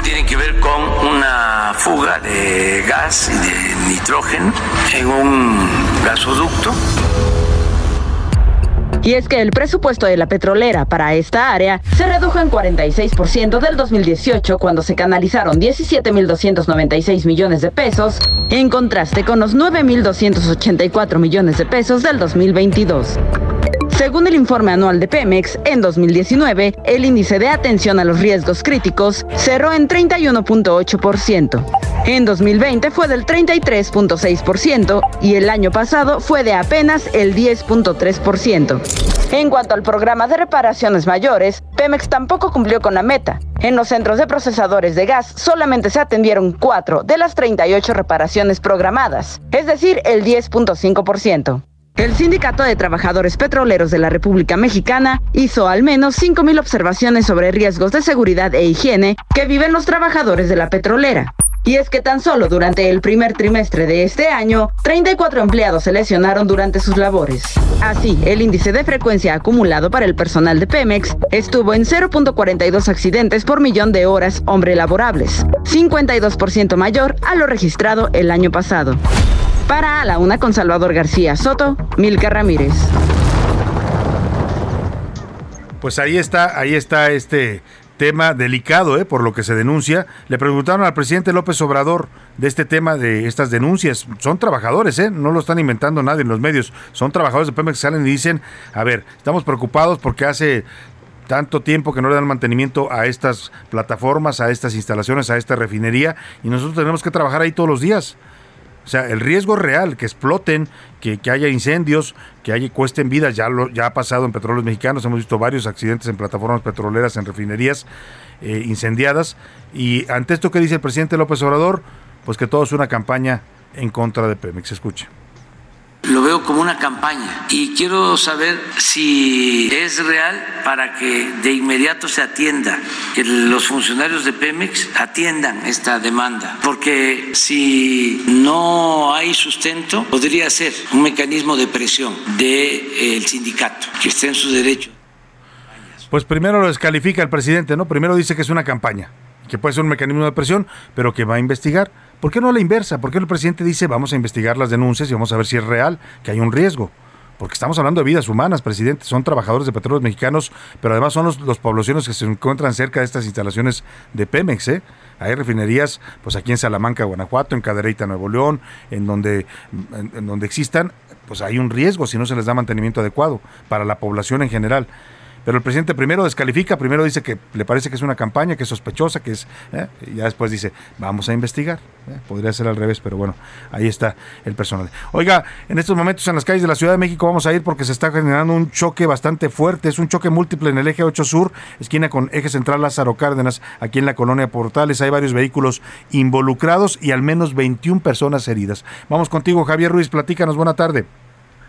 Tiene que ver con una fuga de gas y de nitrógeno en un gasoducto y es que el presupuesto de la petrolera para esta área se redujo en 46% del 2018 cuando se canalizaron 17.296 millones de pesos, en contraste con los 9.284 millones de pesos del 2022. Según el informe anual de Pemex, en 2019, el índice de atención a los riesgos críticos cerró en 31.8%. En 2020 fue del 33.6% y el año pasado fue de apenas el 10.3%. En cuanto al programa de reparaciones mayores, Pemex tampoco cumplió con la meta. En los centros de procesadores de gas solamente se atendieron 4 de las 38 reparaciones programadas, es decir, el 10.5%. El Sindicato de Trabajadores Petroleros de la República Mexicana hizo al menos 5.000 observaciones sobre riesgos de seguridad e higiene que viven los trabajadores de la petrolera. Y es que tan solo durante el primer trimestre de este año, 34 empleados se lesionaron durante sus labores. Así, el índice de frecuencia acumulado para el personal de Pemex estuvo en 0.42 accidentes por millón de horas hombre laborables, 52% mayor a lo registrado el año pasado. Para a la una con Salvador García Soto, Milka Ramírez. Pues ahí está, ahí está este tema delicado, ¿eh? por lo que se denuncia. Le preguntaron al presidente López Obrador de este tema, de estas denuncias. Son trabajadores, ¿eh? no lo están inventando nadie en los medios. Son trabajadores de Pemex que salen y dicen, a ver, estamos preocupados porque hace tanto tiempo que no le dan mantenimiento a estas plataformas, a estas instalaciones, a esta refinería, y nosotros tenemos que trabajar ahí todos los días. O sea, el riesgo real, que exploten, que, que haya incendios, que haya, cuesten vidas, ya, lo, ya ha pasado en petróleos mexicanos, hemos visto varios accidentes en plataformas petroleras, en refinerías eh, incendiadas. Y ante esto que dice el presidente López Obrador, pues que todo es una campaña en contra de Pemex. Escuche. Lo veo como una campaña y quiero saber si es real para que de inmediato se atienda, que los funcionarios de Pemex atiendan esta demanda, porque si no hay sustento, podría ser un mecanismo de presión del sindicato, que esté en su derecho. Pues primero lo descalifica el presidente, ¿no? Primero dice que es una campaña, que puede ser un mecanismo de presión, pero que va a investigar. ¿Por qué no la inversa? ¿Por qué el presidente dice vamos a investigar las denuncias y vamos a ver si es real, que hay un riesgo? Porque estamos hablando de vidas humanas, presidente. Son trabajadores de petróleos mexicanos, pero además son los, los poblaciones que se encuentran cerca de estas instalaciones de Pemex. ¿eh? Hay refinerías pues aquí en Salamanca, Guanajuato, en Cadereyta, Nuevo León, en donde, en donde existan, pues hay un riesgo si no se les da mantenimiento adecuado para la población en general. Pero el presidente primero descalifica, primero dice que le parece que es una campaña, que es sospechosa, que es... ¿eh? Y ya después dice, vamos a investigar. ¿eh? Podría ser al revés, pero bueno, ahí está el personal. Oiga, en estos momentos en las calles de la Ciudad de México vamos a ir porque se está generando un choque bastante fuerte. Es un choque múltiple en el eje 8 Sur, esquina con eje central Lázaro Cárdenas, aquí en la colonia Portales. Hay varios vehículos involucrados y al menos 21 personas heridas. Vamos contigo, Javier Ruiz, platícanos, buena tarde.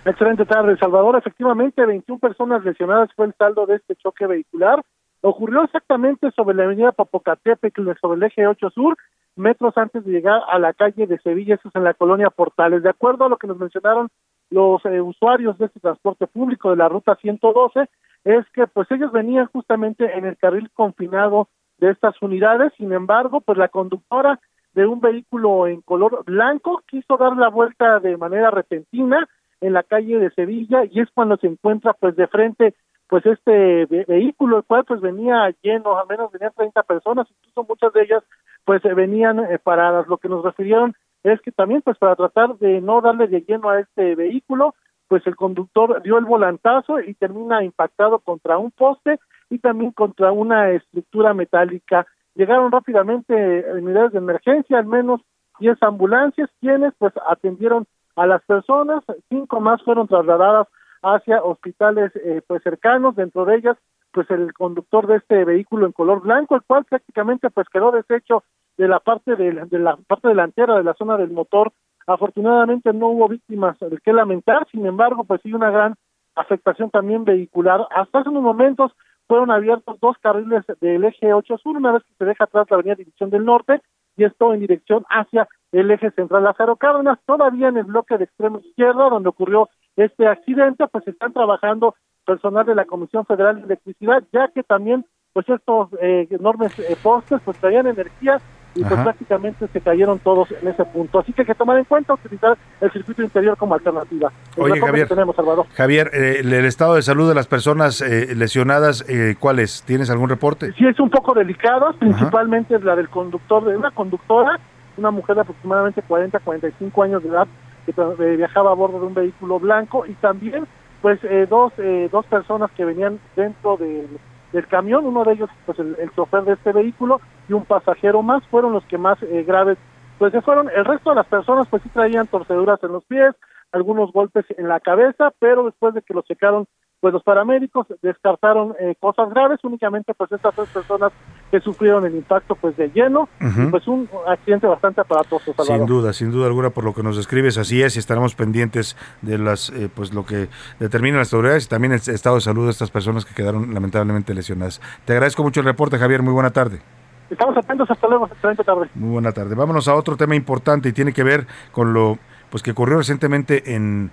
Excelente tarde, Salvador. Efectivamente, 21 personas lesionadas fue el saldo de este choque vehicular. Ocurrió exactamente sobre la avenida Popocatépetl, sobre el eje 8 Sur, metros antes de llegar a la calle de Sevilla, eso es en la colonia Portales. De acuerdo a lo que nos mencionaron los eh, usuarios de este transporte público de la ruta 112, es que pues ellos venían justamente en el carril confinado de estas unidades, sin embargo, pues la conductora de un vehículo en color blanco quiso dar la vuelta de manera repentina, en la calle de Sevilla y es cuando se encuentra pues de frente pues este ve vehículo el cual pues venía lleno, al menos venían 30 personas, incluso muchas de ellas pues venían eh, paradas. Lo que nos refirieron es que también pues para tratar de no darle de lleno a este vehículo, pues el conductor dio el volantazo y termina impactado contra un poste y también contra una estructura metálica. Llegaron rápidamente unidades de emergencia, al menos 10 ambulancias, quienes pues atendieron a las personas, cinco más fueron trasladadas hacia hospitales eh, pues cercanos, dentro de ellas pues el conductor de este vehículo en color blanco, el cual prácticamente pues quedó deshecho de la parte de, de la parte delantera de la zona del motor. Afortunadamente no hubo víctimas de que lamentar, sin embargo pues sí una gran afectación también vehicular. Hasta hace unos momentos fueron abiertos dos carriles del eje 8 sur, una vez que se deja atrás la avenida División del Norte, y esto en dirección hacia el eje central. Lázaro Cárdenas, todavía en el bloque de extremo izquierdo, donde ocurrió este accidente, pues están trabajando personal de la Comisión Federal de Electricidad, ya que también pues estos eh, enormes eh, postes pues traían energía y pues Ajá. prácticamente se cayeron todos en ese punto. Así que hay que tomar en cuenta utilizar el circuito interior como alternativa. Oye, Javier. que tenemos, Salvador. Javier, eh, el, el estado de salud de las personas eh, lesionadas, eh, ¿cuál es? ¿Tienes algún reporte? sí es un poco delicado, principalmente la del conductor, de una conductora, una mujer de aproximadamente 40, 45 años de edad, que eh, viajaba a bordo de un vehículo blanco, y también, pues, eh, dos, eh, dos personas que venían dentro del, del camión, uno de ellos, pues, el, el chofer de este vehículo, y un pasajero más, fueron los que más eh, graves, pues, se fueron. El resto de las personas, pues, sí traían torceduras en los pies, algunos golpes en la cabeza, pero después de que los checaron pues los paramédicos descartaron eh, cosas graves, únicamente pues estas tres personas que sufrieron el impacto pues de lleno, pues un accidente bastante aparatoso. Salvador. Sin duda, sin duda alguna, por lo que nos describes, así es, y estaremos pendientes de las, eh, pues lo que determinan las autoridades y también el estado de salud de estas personas que quedaron lamentablemente lesionadas. Te agradezco mucho el reporte, Javier, muy buena tarde. Estamos atentos, hasta luego, excelente tarde. Muy buena tarde. Vámonos a otro tema importante y tiene que ver con lo pues que ocurrió recientemente en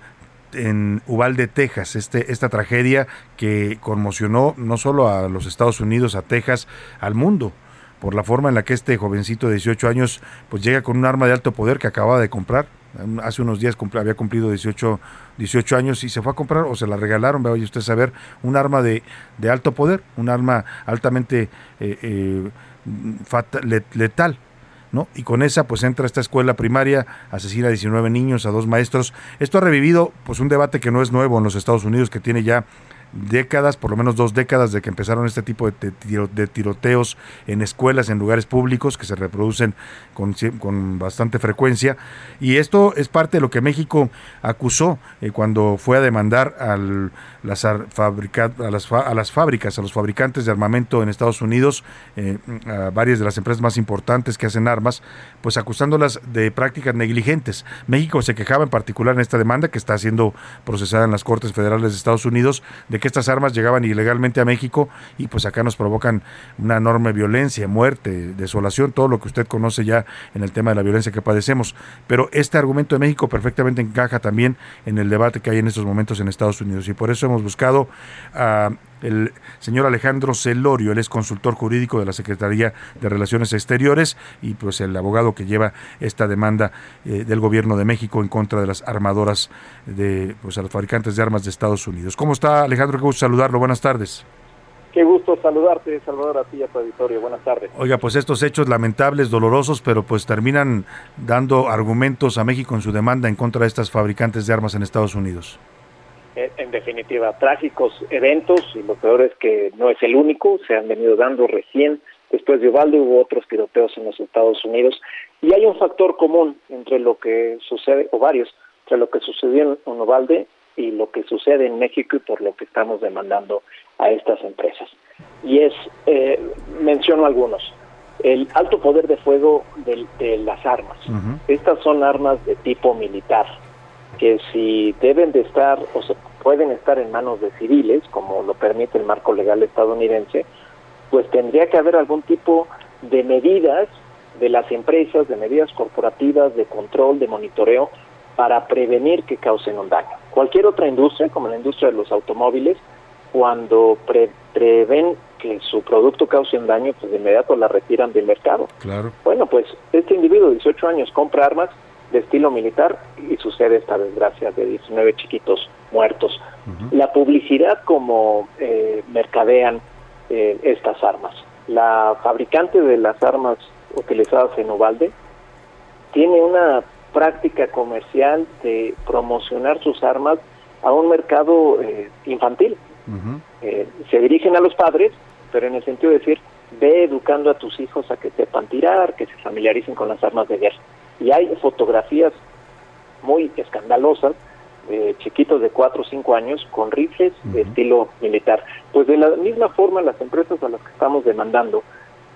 en Uvalde, Texas, este, esta tragedia que conmocionó no solo a los Estados Unidos, a Texas, al mundo, por la forma en la que este jovencito de 18 años pues llega con un arma de alto poder que acababa de comprar. Hace unos días había cumplido 18, 18 años y se fue a comprar o se la regalaron, vaya usted a saber, un arma de, de alto poder, un arma altamente eh, eh, fata- le- letal. ¿No? Y con esa pues entra esta escuela primaria, asesina a 19 niños, a dos maestros. Esto ha revivido pues un debate que no es nuevo en los Estados Unidos, que tiene ya décadas, por lo menos dos décadas de que empezaron este tipo de, te- tiro- de tiroteos en escuelas, en lugares públicos que se reproducen con, bastante frecuencia. Y esto es parte de lo que México acusó eh, cuando fue a demandar al, las, fabrica- a, las, fa- a las fábricas, a los fabricantes de armamento en Estados Unidos, eh, a varias de las empresas más importantes que hacen armas, pues acusándolas de prácticas negligentes. México se quejaba en particular en esta demanda que está siendo procesada en las Cortes Federales de Estados Unidos de que estas armas llegaban ilegalmente a México y pues acá nos provocan una enorme violencia, muerte, desolación, todo lo que usted conoce ya en el tema de la violencia que padecemos. Pero este argumento de México perfectamente encaja también en el debate que hay en estos momentos en Estados Unidos y por eso hemos buscado a el señor Alejandro Celorio, él es consultor jurídico de la Secretaría de Relaciones Exteriores y pues el abogado que lleva esta demanda eh, del gobierno de México en contra de las armadoras de pues a los fabricantes de armas de Estados Unidos. ¿Cómo está Alejandro? Qué gusto saludarlo. Buenas tardes. Qué gusto saludarte, Salvador, a ti y a tu auditorio. Buenas tardes. Oiga, pues estos hechos lamentables, dolorosos, pero pues terminan dando argumentos a México en su demanda en contra de estas fabricantes de armas en Estados Unidos. En, en definitiva, trágicos eventos y lo peor es que no es el único, se han venido dando recién. Después de Uvalde hubo otros tiroteos en los Estados Unidos y hay un factor común entre lo que sucede, o varios, entre lo que sucedió en Uvalde y lo que sucede en México y por lo que estamos demandando a estas empresas. Y es, eh, menciono algunos, el alto poder de fuego del- de las armas. Estas son armas de tipo militar, que si deben de estar o se pueden estar en manos de civiles, como lo permite el marco legal estadounidense, pues tendría que haber algún tipo de medidas de las empresas, de medidas corporativas, de control, de monitoreo, para prevenir que causen un daño. Cualquier otra industria, como la industria de los automóviles, cuando pre- prevén que su producto cause un daño, pues de inmediato la retiran del mercado. Claro. Bueno, pues este individuo de 18 años compra armas de estilo militar y sucede esta desgracia de 19 chiquitos muertos. La publicidad como eh, mercadean eh, estas armas. La fabricante de las armas utilizadas en Uvalde tiene una práctica comercial de promocionar sus armas a un mercado eh, infantil. Eh, se dirigen a los padres, pero en el sentido de decir, ve educando a tus hijos a que sepan tirar, que se familiaricen con las armas de guerra. Y hay fotografías muy escandalosas de chiquitos de 4 o 5 años con rifles de estilo militar. Pues de la misma forma las empresas a las que estamos demandando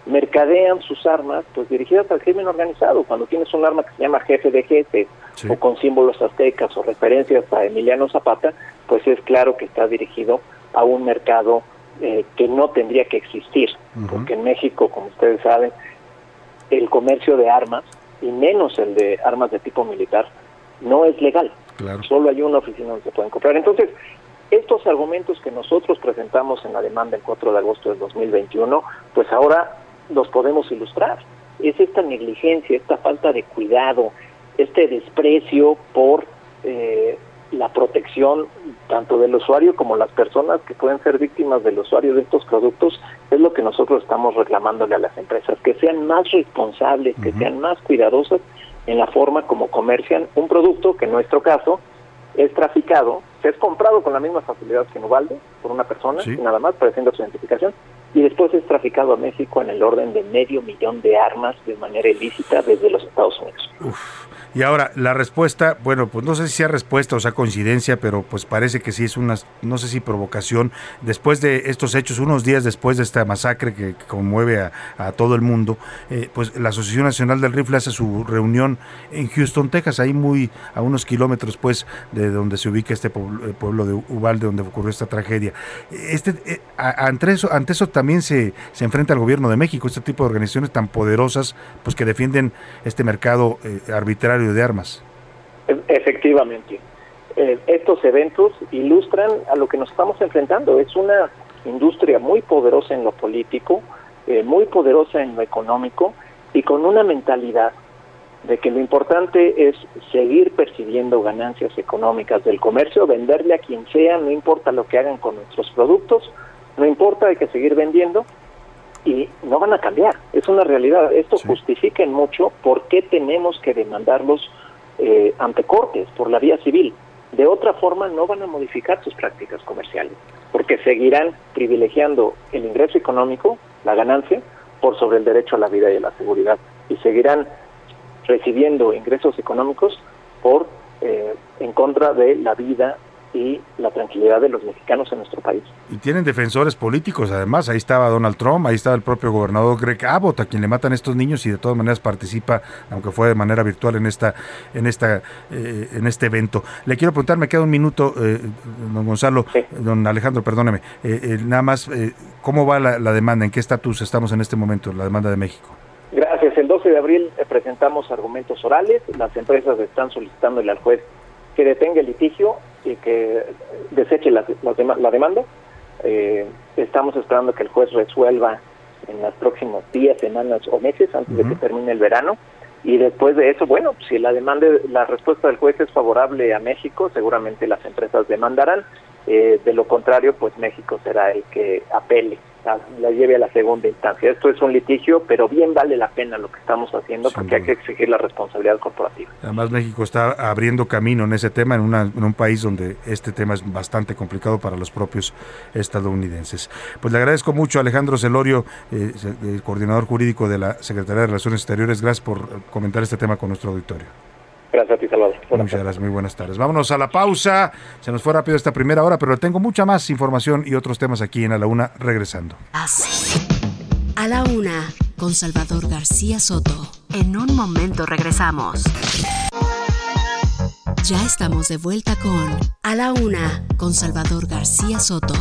mercadean sus armas pues dirigidas al crimen organizado. Cuando tienes un arma que se llama jefe de jefes o con símbolos aztecas o referencias a Emiliano Zapata, pues es claro que está dirigido a un mercado eh, que no tendría que existir, porque en México, como ustedes saben, el comercio de armas, y menos el de armas de tipo militar, no es legal. Solo hay una oficina donde se pueden comprar. Entonces, estos argumentos que nosotros presentamos en la demanda el 4 de agosto del 2021, pues ahora los podemos ilustrar. Es esta negligencia, esta falta de cuidado, este desprecio por eh, la protección tanto del usuario como las personas que pueden ser víctimas del usuario de estos productos, es lo que nosotros estamos reclamándole a las empresas, que sean más responsables, que sean más cuidadosas en la forma como comercian un producto que en nuestro caso es traficado, se es comprado con la misma facilidad que en Ubalde por una persona, Sí. nada más, presenta su identificación, y después es traficado a México en el orden de medio millón de armas de manera ilícita desde los Estados Unidos. Y ahora, la respuesta, bueno, pues no sé si sea respuesta o sea coincidencia, pero pues parece que sí es una, no sé si provocación, después de estos hechos, unos días después de esta masacre que, conmueve a, todo el mundo, eh, pues la Asociación Nacional del Rifle hace su reunión en Houston, Texas, ahí muy a unos kilómetros pues de donde se ubica este pueblo, pueblo de Uvalde, donde ocurrió esta tragedia. Este, eh, ante, eso, ante eso también se, se enfrenta el gobierno de México, este tipo de organizaciones tan poderosas, pues que defienden este mercado eh, arbitrario de armas. Efectivamente. Eh, estos eventos ilustran a lo que nos estamos enfrentando. Es una industria muy poderosa en lo político, eh, muy poderosa en lo económico y con una mentalidad de que lo importante es seguir percibiendo ganancias económicas del comercio, venderle a quien sea, no importa lo que hagan con nuestros productos, no importa, hay que seguir vendiendo y no van a cambiar. Es una realidad. Esto justifica en mucho por qué tenemos que demandarlos eh, ante cortes por la vía civil. De otra forma, no van a modificar sus prácticas comerciales, porque seguirán privilegiando el ingreso económico, la ganancia, por sobre el derecho a la vida y a la seguridad, y seguirán recibiendo ingresos económicos por eh, en contra de la vida y la tranquilidad de los mexicanos en nuestro país. Y tienen defensores políticos, además, ahí estaba Donald Trump, ahí estaba el propio gobernador Greg Abbott, a quien le matan estos niños y de todas maneras participa, aunque fue de manera virtual en esta, en esta, eh, en este evento. Le quiero preguntar, me queda un minuto, eh, don Gonzalo, don Alejandro, perdóneme, eh, nada más, ¿cómo va la, la demanda? ¿En qué estatus estamos en este momento, la demanda de México? Gracias. El 12 de abril presentamos argumentos orales. Las empresas están solicitándole al juez que detenga el litigio y que deseche la, la, demanda. Eh, estamos esperando que el juez resuelva en los próximos días, semanas o meses antes de que termine el verano. Y después de eso, bueno, si la demanda, la respuesta del juez es favorable a México, seguramente las empresas demandarán. Eh, de lo contrario, pues México será el que apele la, lleve a la segunda instancia. Esto es un litigio, pero bien vale la pena lo que estamos haciendo porque hay que exigir la responsabilidad corporativa. Además, México está abriendo camino en ese tema, en, en un país donde este tema es bastante complicado para los propios estadounidenses. Pues le agradezco mucho a Alejandro Celorio, eh, el coordinador jurídico de la Secretaría de Relaciones Exteriores. Gracias por comentar este tema con nuestro auditorio. Gracias a ti, Salvador. Muchas gracias, muy buenas tardes. Vámonos a la pausa. Se nos fue rápido esta primera hora, pero tengo mucha más información y otros temas aquí en A la Una regresando. A la Una, con Salvador García Soto. En un momento regresamos. Ya estamos de vuelta con A la Una, con Salvador García Soto.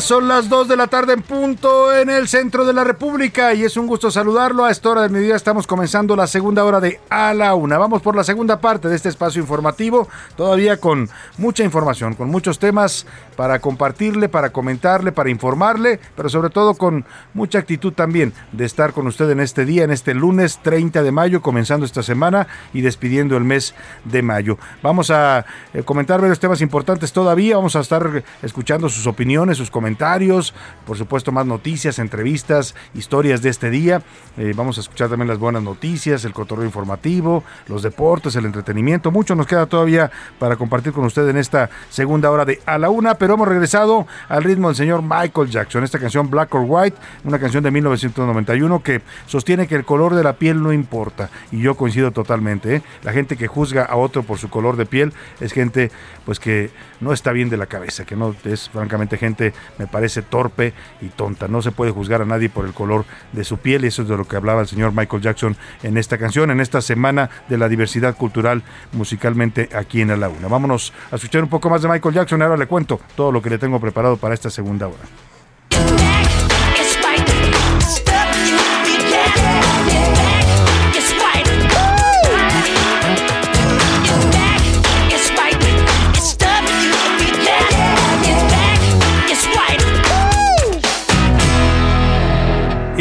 Son las 2 de la tarde en punto en el centro de la República y es un gusto saludarlo. A esta hora del mediodía estamos comenzando la segunda hora de A la Una. Vamos por la segunda parte de este espacio informativo, todavía con mucha información, con muchos temas para compartirle, para comentarle, para informarle, pero sobre todo con mucha actitud también de estar con usted en este día, en este lunes 30 de mayo, comenzando esta semana y despidiendo el mes de mayo. Vamos a eh, comentar varios temas importantes todavía, vamos a estar escuchando sus opiniones, sus comentarios comentarios, por supuesto más noticias, entrevistas, historias de este día. Eh, vamos a escuchar también las buenas noticias, el cotorreo informativo, los deportes, el entretenimiento. Mucho nos queda todavía para compartir con usted en esta segunda hora de A la Una, pero hemos regresado al ritmo del señor Michael Jackson, esta canción Black or White, una canción de 1991 que sostiene que el color de la piel no importa. Y yo coincido totalmente. ¿eh? La gente que juzga a otro por su color de piel es gente pues que no está bien de la cabeza, que no es francamente gente me parece torpe y tonta. No se puede juzgar a nadie por el color de su piel y eso es de lo que hablaba el señor Michael Jackson en esta canción, en esta semana de la diversidad cultural musicalmente aquí en la Una. Vámonos a escuchar un poco más de Michael Jackson. Ahora le cuento todo lo que le tengo preparado para esta segunda hora.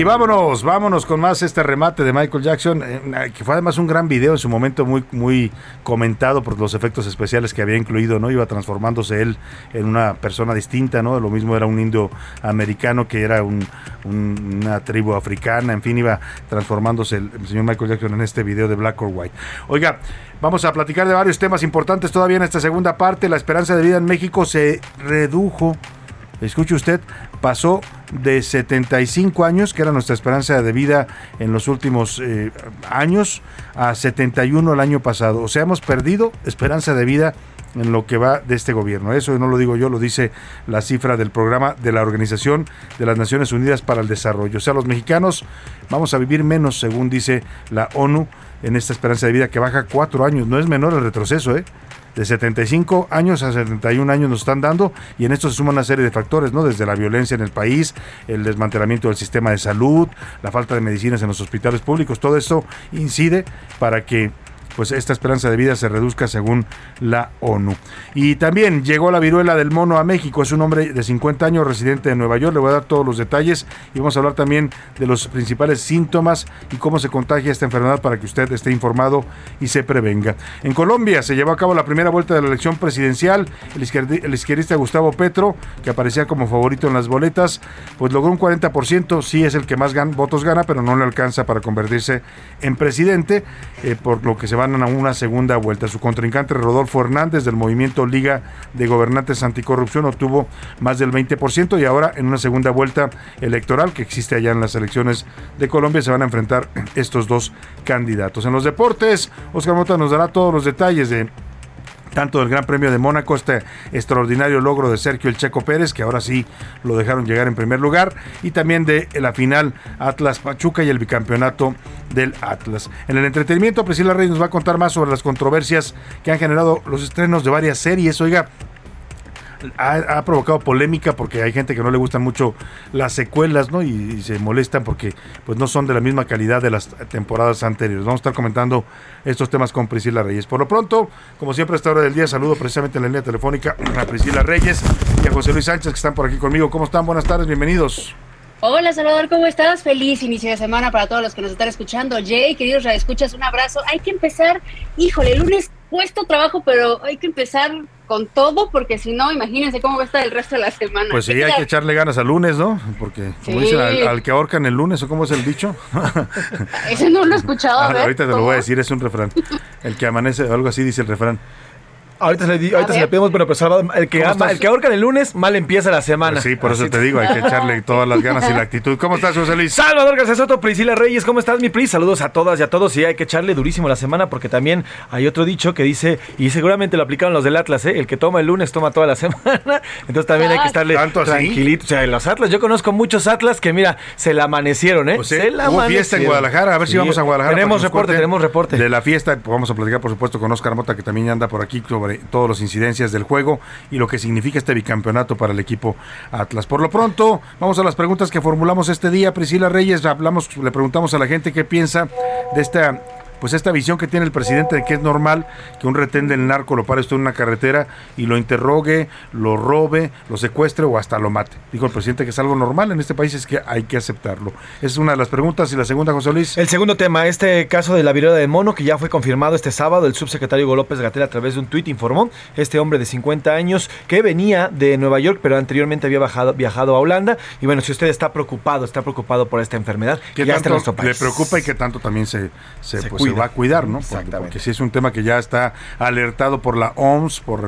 Y vámonos, vámonos con más este remate de Michael Jackson, eh, que fue además un gran video en su momento muy, muy comentado por los efectos especiales que había incluido, ¿no? Iba transformándose él en una persona distinta, ¿no? Lo mismo era un indio americano que era un, una tribu africana, en fin, iba transformándose el, el señor Michael Jackson en este video de Black or White. Oiga, Vamos a platicar de varios temas importantes todavía en esta segunda parte. La esperanza de vida en México se redujo escuche usted, pasó de 75 años, que era nuestra esperanza de vida en los últimos eh, años, a 71 el año pasado. O sea, hemos perdido esperanza de vida en lo que va de este gobierno. Eso no lo digo yo, lo dice la cifra del programa de la Organización de las Naciones Unidas para el Desarrollo. O sea, los mexicanos vamos a vivir menos, según dice la ONU, en esta esperanza de vida que baja cuatro años. No es menor el retroceso, ¿eh? de 75 años a 71 años nos están dando y en esto se suma una serie de factores, ¿no? Desde la violencia en el país, el desmantelamiento del sistema de salud, la falta de medicinas en los hospitales públicos, todo esto incide para que pues esta esperanza de vida se reduzca según la ONU. Y también llegó la viruela del mono a México, es un hombre de 50 años residente de Nueva York, le voy a dar todos los detalles y vamos a hablar también de los principales síntomas y cómo se contagia esta enfermedad para que usted esté informado y se prevenga. En Colombia se llevó a cabo la primera vuelta de la elección presidencial, el, izquierdista Gustavo Petro, que aparecía como favorito en las boletas, pues logró un 40%, sí es el que más votos gana, pero no le alcanza para convertirse en presidente, eh, por lo que se va a una segunda vuelta. Su contrincante Rodolfo Hernández del movimiento Liga de Gobernantes Anticorrupción obtuvo más del 20% y ahora en una segunda vuelta electoral que existe allá en las elecciones de Colombia se van a enfrentar estos dos candidatos. En los deportes, Oscar Mota nos dará todos los detalles de tanto del Gran Premio de Mónaco, este extraordinario logro de Sergio El Checo Pérez, que ahora sí lo dejaron llegar en primer lugar, y también de la final Atlas Pachuca y el bicampeonato del Atlas. En el entretenimiento, Priscila Reyes nos va a contar más sobre las controversias que han generado los estrenos de varias series. Oiga, ha, provocado polémica porque hay gente que no le gustan mucho las secuelas, ¿no? Y, se molestan porque pues no son de la misma calidad de las temporadas anteriores. Vamos a estar comentando estos temas con Priscila Reyes. Por lo pronto, como siempre a esta hora del día, saludo precisamente en la línea telefónica a Priscila Reyes y a José Luis Sánchez que están por aquí conmigo. ¿Cómo están? Buenas tardes, bienvenidos. Hola Salvador, ¿cómo estás? Feliz inicio de semana para todos los que nos están escuchando. Jay, queridos escuchas, un abrazo. Hay que empezar, híjole, el lunes puesto trabajo, pero hay que empezar con todo porque si no, imagínense cómo va a estar el resto de la semana. Pues sí, hay que echarle ganas al lunes, ¿no? Porque como dicen, al, que ahorcan el lunes, ¿o cómo es el dicho? Ese no lo he escuchado. Ah, ahorita te lo voy a decir, es un refrán. El que amanece, algo así dice el refrán. Ahorita, se le, ahorita se le pedimos, bueno, pues Salvador, el que, el que ahorca el lunes, mal empieza la semana. Pues sí, por eso te digo, hay que echarle todas las ganas y la actitud. ¿Cómo estás, José Luis? Salvador García Soto, Priscila Reyes, ¿cómo estás, mi Pris? Saludos a todas y a todos. Y hay que echarle durísimo la semana porque también hay otro dicho que dice, y seguramente lo aplicaron los del Atlas, ¿eh? el que toma el lunes toma toda la semana. Entonces también hay que estarle tranquilito. O sea, los Atlas, yo conozco muchos Atlas que, mira, se la amanecieron, ¿eh? Pues se la hubo fiesta en Guadalajara, a ver si vamos a Guadalajara. Tenemos reporte, tenemos reporte. De la fiesta, vamos a platicar, por supuesto, con Oscar Mota, que también anda por aquí sobre todos los incidentes del juego y lo que significa este bicampeonato para el equipo Atlas. Por lo pronto, vamos a las preguntas que formulamos este día. Priscila Reyes, hablamos, le preguntamos a la gente qué piensa de esta pues esta visión que tiene el presidente de que es normal que un retén del narco lo pare esto en una carretera y lo interrogue, lo robe, lo secuestre o hasta lo mate. Dijo el presidente que es algo normal en este país, es que hay que aceptarlo. Esa es una de las preguntas. Y la segunda, José Luis. El segundo tema, este caso de la viruela de mono que ya fue confirmado este sábado, el subsecretario Hugo López Gatel a través de un tuit informó, este hombre de 50 años que venía de Nueva York, pero anteriormente había viajado a Holanda. Y bueno, si usted está preocupado, está preocupado por esta enfermedad, que ya está en nuestro país. Le preocupa y que tanto también se, se, pues, va a cuidar, ¿no? Porque, porque sí es un tema que ya está alertado por la OMS, por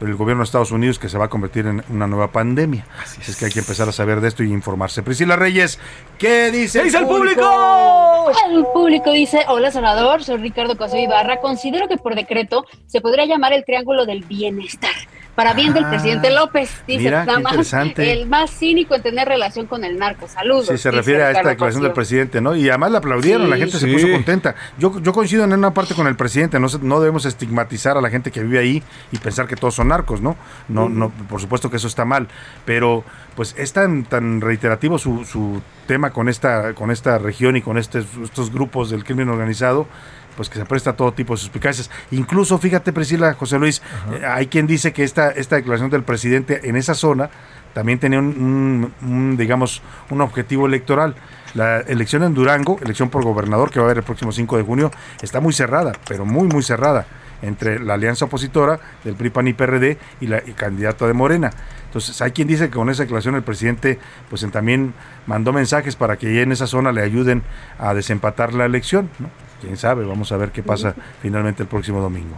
el, el, gobierno de Estados Unidos, que se va a convertir en una nueva pandemia. Así es. que hay que empezar a saber de esto y informarse. Priscila Reyes, ¿qué dice, ¿Qué dice el público? El público dice, hola Salvador, soy Ricardo Cosio Ibarra, considero que por decreto se podría llamar el Triángulo del Bienestar para bien del Ah, presidente López. Dice, mira, interesante. el más cínico en tener relación con el narco. Saludos. Sí, se refiere a esta declaración del presidente, ¿no? Y además la aplaudieron, Sí. la gente se puso contenta. Yo, yo coincido en una parte con el presidente, no, no debemos estigmatizar a la gente que vive ahí y pensar que todos son narcos, ¿no? No, no, por supuesto que eso está mal, pero pues es tan, tan reiterativo su, su tema con esta, con esta región y con este- estos grupos del crimen organizado, pues que se presta a todo tipo de suspicacias. Incluso, fíjate, Priscila, José Luis, eh, hay quien dice que esta, esta declaración del presidente en esa zona también tenía un, un- un, digamos, un objetivo electoral. La elección en Durango, elección por gobernador que va a haber el próximo 5 de junio, está muy cerrada, pero muy, muy cerrada, entre la alianza opositora del PRI, PAN y PRD y la y candidata de Morena. Entonces, hay quien dice que con esa declaración el presidente pues también mandó mensajes para que en esa zona le ayuden a desempatar la elección, ¿no? Quién sabe, vamos a ver qué pasa finalmente el próximo domingo.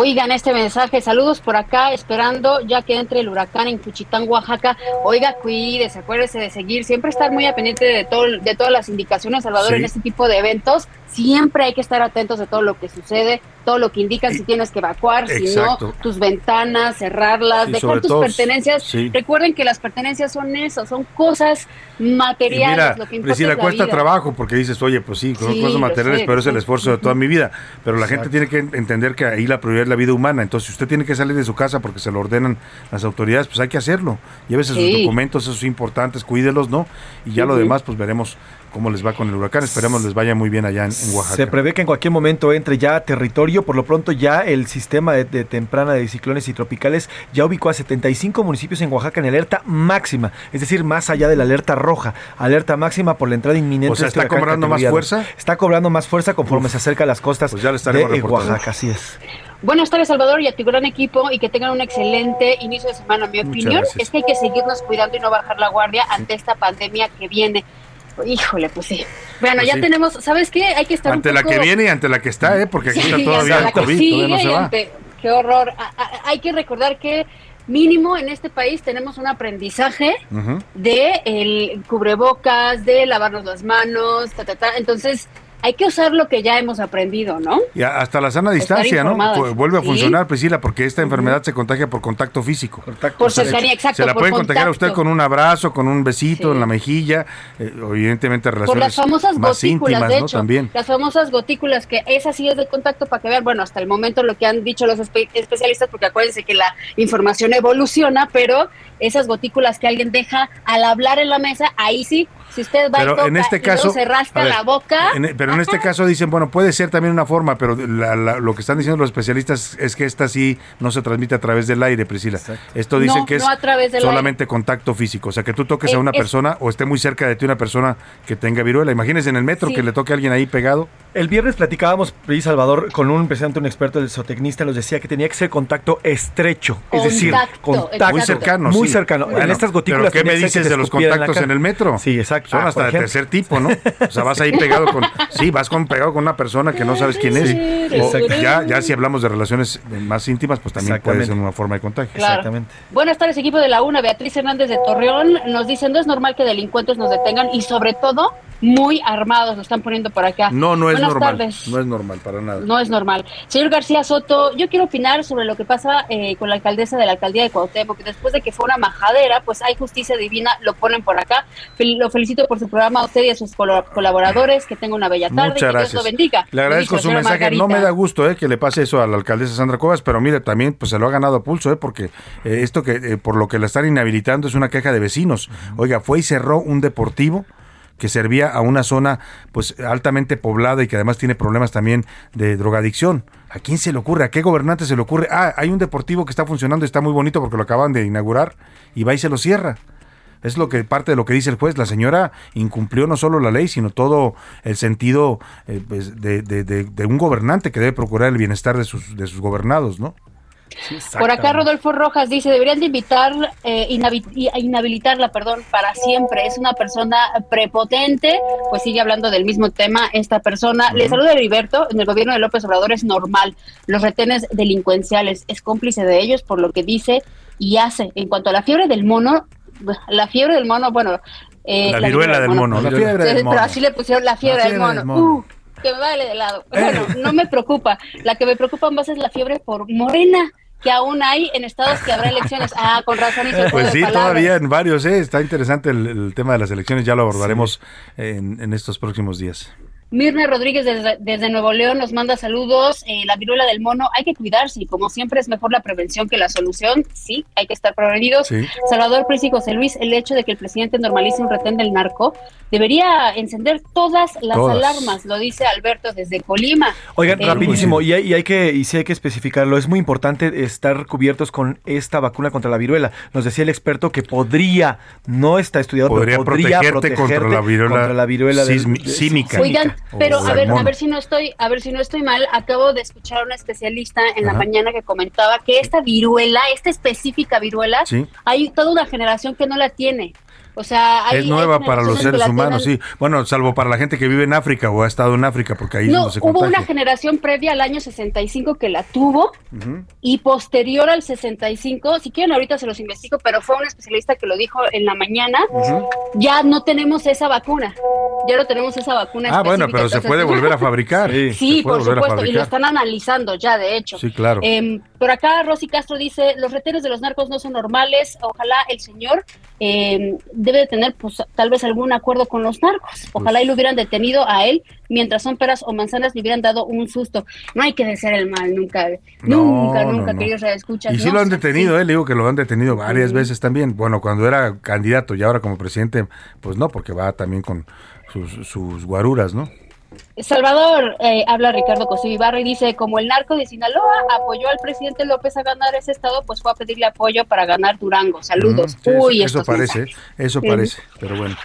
Oigan este mensaje, saludos por acá, esperando ya que entre el huracán en Cuchitán, Oaxaca. Oiga, cuídese, acuérdese de seguir, siempre estar muy a pendiente de todo, de todas las indicaciones, Salvador, Sí. en este tipo de eventos. Siempre hay que estar atentos de todo lo que sucede, todo lo que indican si tienes que evacuar, si no, tus ventanas, cerrarlas, Sí, dejar tus todo, pertenencias. sí. Recuerden que las pertenencias son eso, son cosas materiales, mira, lo que importa Priscila, es la cuesta vida. trabajo porque dices, oye, pues sí, son cosas materiales, pero es el esfuerzo de toda mi vida. Pero la gente tiene que entender que ahí la prioridad es la vida humana. Entonces, si usted tiene que salir de su casa porque se lo ordenan las autoridades, pues hay que hacerlo. Llévese sus Sí. documentos, esos importantes, cuídelos, ¿no? Y ya lo demás, pues veremos cómo les va con el huracán. Esperemos les vaya muy bien allá en, en Oaxaca. Se prevé que en cualquier momento entre ya a territorio. Por lo pronto ya el sistema de, de temprana de ciclones y tropicales ya ubicó a 75 municipios en Oaxaca en alerta máxima. Es decir, más allá de la alerta roja. Alerta máxima por la entrada inminente. O sea, este ¿está cobrando más fuerza? Está cobrando más fuerza conforme se acerca a las costas Pues ya le de estaremos reportando. Oaxaca. Así es. Buenas tardes, Salvador, y a tu gran equipo, y que tengan un excelente inicio de semana. Mi Muchas opinión gracias. es que hay que seguirnos cuidando y no bajar la guardia ante esta pandemia que viene. Híjole, pues sí. Bueno, Pues ya sí. tenemos, ¿sabes qué? Hay que estar Ante un la poco- que viene y ante la que está, ¿eh? Porque aquí Sí, está todavía el la COVID, todavía no se va. ante- Qué horror. A- a- hay que recordar que mínimo en este país tenemos un aprendizaje Ujú. de el cubrebocas, de lavarnos las manos, ta, ta, ta. Entonces, hay que usar lo que ya hemos aprendido, ¿no? Y hasta la sana distancia, ¿no? Vuelve a Sí. funcionar, Priscila, porque esta enfermedad se contagia por contacto físico. Por O sea, cercanía, exacto, Se la por pueden contagiar a usted contacto. con un abrazo, con un besito en la mejilla, eh, evidentemente Por relaciones las famosas más gotículas, íntimas, de ¿no? hecho. También. Las famosas gotículas, que esa sí es de contacto para que vean, bueno, hasta el momento lo que han dicho los espe- especialistas, porque acuérdense que la información evoluciona, pero esas gotículas que alguien deja al hablar en la mesa, ahí sí, si usted va y Pero toca en este y caso, se rasca ver, la boca. en- pero en este caso dicen, bueno, puede ser también una forma, pero la- la- lo que están diciendo los especialistas es que esta sí no se transmite a través del aire, Priscila. Esto dicen No, que es no a través del solamente contacto físico, o sea, que tú toques a Es- una es- persona o esté muy cerca de ti una persona que tenga viruela. Imagínense en el metro Sí. que le toque a alguien ahí pegado. El viernes platicábamos, Pri Salvador, con un presidente, un experto del zootecnista, nos decía que tenía que ser contacto estrecho, es decir, Contacto, contacto exacto. Muy cercano, muy sí. cercano. en estas gotículas. ¿Pero qué me dices de los contactos cara. en el metro? Sí, exacto. Son Ah, hasta por de tercer tipo, ¿no? O sea, vas ahí pegado con... Sí, vas con pegado con una persona que no sabes quién es. Sí, O exacto. ya, ya si hablamos de relaciones más íntimas, pues también puede ser una forma de contagio. Claro. Exactamente. Buenas tardes, equipo de la UNA. Beatriz Hernández de Torreón nos dice, no es normal que delincuentes nos detengan y sobre todo muy armados, lo están poniendo por acá. No, no es Buenas normal. tardes. No es normal para nada. No es normal. Señor García Soto, yo quiero opinar sobre lo que pasa eh, con la alcaldesa de la alcaldía de Cuauhtémoc, que después de que fue una majadera, pues hay justicia divina, lo ponen por acá. Fel- lo felicito por su programa a usted y a sus colaboradores, que tenga una bella tarde, Muchas que Dios gracias. lo bendiga. Le agradezco su mensaje. No me da gusto eh, que le pase eso a la alcaldesa Sandra Cuevas, pero mire, también pues se lo ha ganado a pulso, eh, porque eh, esto que eh, por lo que la están inhabilitando es una queja de vecinos. Oiga, fue y cerró un deportivo que servía a una zona pues altamente poblada y que además tiene problemas también de drogadicción. ¿A quién se le ocurre? ¿A qué gobernante se le ocurre? Ah, hay un deportivo que está funcionando, está muy bonito porque lo acaban de inaugurar y va y se lo cierra. Es lo que parte de lo que dice el juez. La señora incumplió no solo la ley, sino todo el sentido eh, pues, de, de- de- de un gobernante que debe procurar el bienestar de sus, de sus gobernados, ¿no? Por acá Rodolfo Rojas dice, deberían de invitar, eh, inhabilitarla, perdón, para siempre. Es una persona prepotente, pues sigue hablando del mismo tema esta persona. Le saluda Heriberto, en el gobierno de López Obrador es normal. Los retenes delincuenciales, es cómplice de ellos por lo que dice y hace. En cuanto a la fiebre del mono, la fiebre del mono, bueno... eh, La viruela del mono, la fiebre del mono. Pero así le pusieron la fiebre, La del mono. del mono. Uh, que me vale de lado. Bueno, no me preocupa. La que me preocupa más es la fiebre por Morena que aún hay en estados que habrá elecciones. Ah, con razón juego Pues sí, todavía en varios, ¿eh? está interesante el, el tema de las elecciones, ya lo abordaremos en, en estos próximos días. Mirna Rodríguez desde, desde Nuevo León nos manda saludos. Eh, la viruela del mono, hay que cuidarse y como siempre es mejor la prevención que la solución. Sí, hay que estar prevenidos. Sí. Salvador Pris y José Luis, el hecho de que el presidente normalice un retén del narco debería encender todas las Todas. alarmas, lo dice Alberto desde Colima. Oigan, Eh, rapidísimo, y hay, y hay que, y sí hay que especificarlo, es muy importante estar cubiertos con esta vacuna contra la viruela. Nos decía el experto que podría, no está estudiado, Podría pero podría protegerte contra la viruela contra la viruela del- sísmi- de- símica. Oigan, pero a ver, a ver si no estoy, a ver si no estoy mal, acabo de escuchar a una especialista en la mañana que comentaba que esta viruela, esta específica viruela, Sí. hay toda una generación que no la tiene. O sea, hay, es nueva hay para los seres humanos, sí. Bueno, salvo para la gente que vive en África o ha estado en África, porque ahí No, donde se hubo contagia. una generación previa al año 65 que la tuvo y posterior al 65, si quieren ahorita se los investigo, pero fue un especialista que lo dijo en la mañana, ya no tenemos esa vacuna, ya no tenemos esa vacuna. Ah, bueno, pero se puede volver a fabricar. Sí, por supuesto, y lo están analizando ya, de hecho. Sí, claro. Em, por acá Rosy Castro dice, los retenes de los narcos no son normales, ojalá el señor em, debe de tener pues tal vez algún acuerdo con los narcos, ojalá y lo hubieran detenido a él, mientras son peras o manzanas le hubieran dado un susto. No hay que desear el mal, nunca, No, nunca, no, nunca, no. queridos escuchas. Y sí lo han detenido, eh, le digo que lo han detenido varias veces también. Bueno, cuando era candidato y ahora como presidente, pues no, porque va también con sus, sus guaruras, ¿no? Salvador, eh, habla Ricardo Cosío Ibarra y dice, como el narco de Sinaloa apoyó al presidente López a ganar ese estado, pues fue a pedirle apoyo para ganar Durango. Saludos. Mm, sí, Uy, eso, parece, mensajes. eso Sí. parece, pero bueno.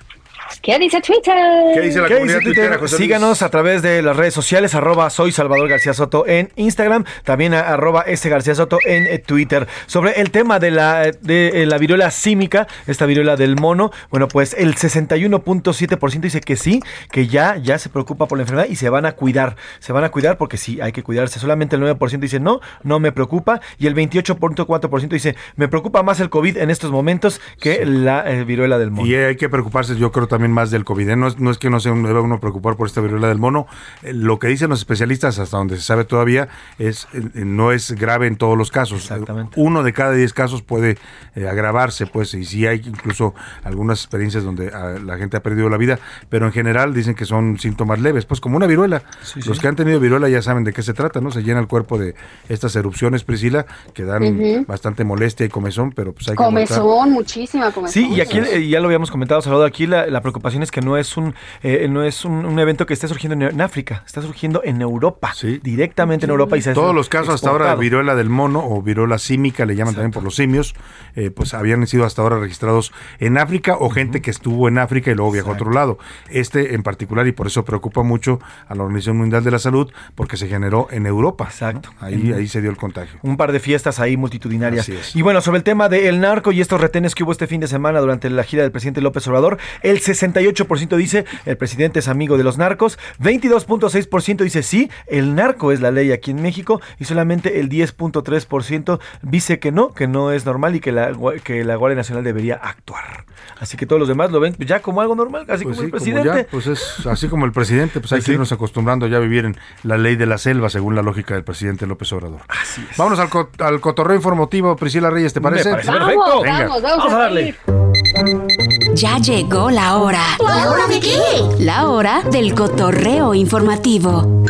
¿Qué dice Twitter? ¿Qué dice la ¿Qué comunidad dice Twitter? Síganos a través de las redes sociales, arroba soy Salvador García Soto en Instagram, también a- arroba S García Soto en eh, Twitter. Sobre el tema de la, de eh, la viruela símica, esta viruela del mono, bueno, pues el 61.7% dice que sí, que ya, ya se preocupa por la enfermedad y se van a cuidar. Se van a cuidar porque sí, hay que cuidarse. Solamente el 9% dice no, no me preocupa. Y el 28.4% dice, me preocupa más el COVID en estos momentos que la eh, viruela del mono. Y hay que preocuparse, yo creo, también más del COVID. ¿eh? No, es, no es que no se deba uno preocupar por esta viruela del mono. Eh, Lo que dicen los especialistas, hasta donde se sabe todavía, es eh, no es grave en todos los casos. Exactamente. Uno de cada diez casos puede eh, agravarse, pues, y sí hay incluso algunas experiencias donde ah, la gente ha perdido la vida, pero en general dicen que son síntomas leves, pues como una viruela. los que han tenido viruela ya saben de qué se trata, ¿no? Se llena el cuerpo de estas erupciones, Priscila, que dan bastante molestia y comezón, pero pues hay que aguantar. Comezón, muchísima comezón. Sí, y aquí ya lo habíamos comentado, Salvador, aquí la, la preocupación es que no es un eh, no es un, un evento que esté surgiendo en, en África, está surgiendo en Europa, directamente en Europa y se Todos los casos hasta ahora de viruela del mono o viruela símica, le llaman también por los simios, eh, pues habían sido hasta ahora registrados en África o gente que estuvo en África y luego viajó a otro lado. Este en particular, y por eso preocupa mucho a la Organización Mundial de la Salud, porque se generó en Europa. Exacto. Ahí, En- ahí se dio el contagio. Un par de fiestas ahí multitudinarias. Y bueno, sobre el tema del narco y estos retenes que hubo este fin de semana durante la gira del presidente López Obrador, el 68% dice el presidente es amigo de los narcos, 22.6% dice sí, el narco es la ley aquí en México y solamente el 10.3% dice que no, que no es normal y que la, que la Guardia Nacional debería actuar. Así que todos los demás lo ven ya como algo normal, así Pues como sí, el como presidente. ya, pues es así como el presidente, pues hay Pues que sí. irnos acostumbrando ya a vivir en la ley de la selva, según la lógica del presidente López Obrador. Así es. Vámonos al, co- al cotorreo informativo, Priscila Reyes, ¿te Me parece? Vamos, perfecto. Venga. Vamos, vamos, Vamos a darle. Ya llegó la hora. ¿La hora de qué? La hora del cotorreo informativo.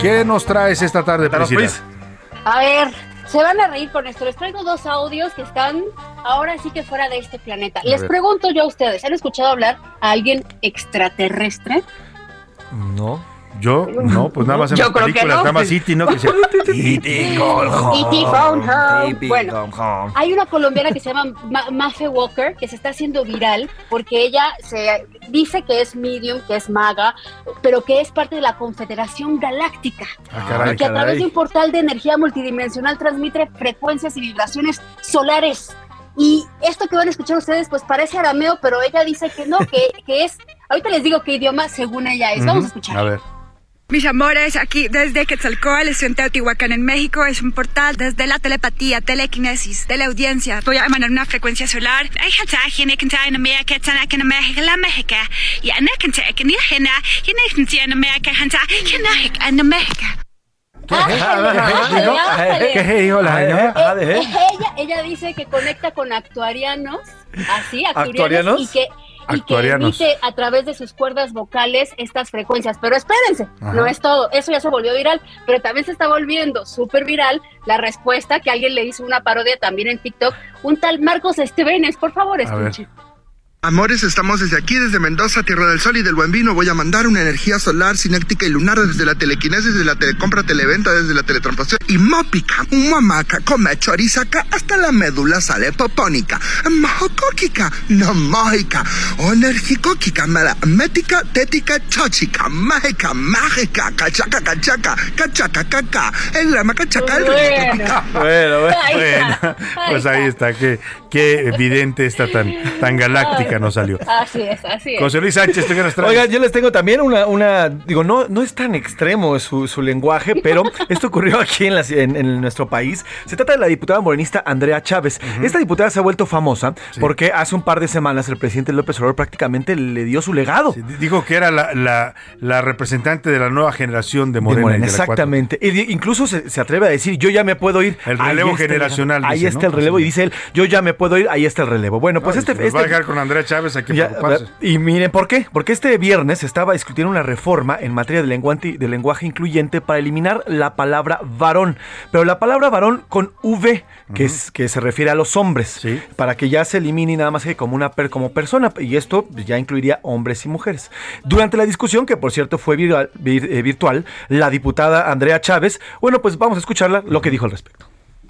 ¿Qué nos traes esta tarde, Priscila? pues. A ver, se van a reír con esto. Les traigo dos audios que están ahora sí que fuera de este planeta. Les ver. pregunto yo a ustedes, ¿han escuchado hablar a alguien extraterrestre? No. Yo, no, pues nada más en Yo las creo que películas, no. nada más City, ¿no? Que "E.T. Home". E.T. phone home. E.T. Bueno, Gone home. hay una colombiana que se llama Ma Mafe Walker que se está haciendo viral porque ella se dice que es medium, que es maga, pero que es parte de la Confederación Galáctica. Ah, caray. que a través de un portal de energía multidimensional transmite frecuencias y vibraciones solares. Y esto que van a escuchar ustedes, pues parece arameo, pero ella dice que no, que, que es. Ahorita les digo qué idioma según ella es. Vamos a escuchar. A ver. Mis amores, aquí desde Quetzalcóatl, estoy en Teotihuacán, en México. Es un portal desde la telepatía, telequinesis, de la audiencia. Voy a emanar una frecuencia solar. Ándale, ¿Qué dijo la señora? Eh, ella, ella dice que conecta con actuarianos, así, actuarianos, ¿Actuarianos? y que, y que emite a través de sus cuerdas vocales estas frecuencias. Pero espérense, Ajá. no es todo, eso ya se volvió viral, pero también se está volviendo súper viral la respuesta que alguien le hizo una parodia también en TikTok, un tal Marcos Estevenes, por favor, escuchen. Amores, estamos desde aquí, desde Mendoza, Tierra del Sol y del Buen Vino. Voy a mandar una energía solar, cinética y lunar desde la telequinesis, desde la telecompra, televenta, desde la teletransportación. Y mópica, mamaca, come chorizaca, hasta la médula sale popónica, majocóquica, no mágica, energicóquica, mala, mética, tética, chochica, mágica, mágica, cachaca, cachaca, cachaca, caca, el lama cachaca, el Bueno. Bueno, bueno, bueno. Pues ahí está, qué, qué evidente está tan, tan galáctica nos salió. Así es, así es. José Luis Sánchez, ¿tú qué nos traes? Oigan, yo les tengo también una, una digo, no, no es tan extremo su, su lenguaje, pero esto ocurrió aquí en, la- en- en nuestro país. Se trata de la diputada morenista Andrea Chávez. Esta diputada se ha vuelto famosa porque hace un par de semanas el presidente López Obrador prácticamente le dio su legado. Dijo que era la, la- la representante de la nueva generación de De Morena. y Morena, de la cuatro. exactamente. Y di- incluso se, se atreve a decir, yo ya me puedo ir. El Ahí relevo está el- generacional, ahí dice, está ¿no? el relevo. Y dice él, yo ya me puedo ir, ahí está el relevo. Bueno, pues Ay, este... si nos va a este- dejar con Andrea Chávez, hay que ya, preocuparse. y miren, ¿por qué? Porque este viernes estaba discutiendo una reforma en materia de lenguaje, de lenguaje incluyente para eliminar la palabra varón. Pero la palabra varón con V, que, es, que se refiere a los hombres. Para que ya se elimine nada más que como una per, como persona. Y esto ya incluiría hombres y mujeres. Durante la discusión, que por cierto fue viral- vir- eh, virtual, la diputada Andrea Chávez, bueno, pues vamos a escucharla lo que dijo al respecto.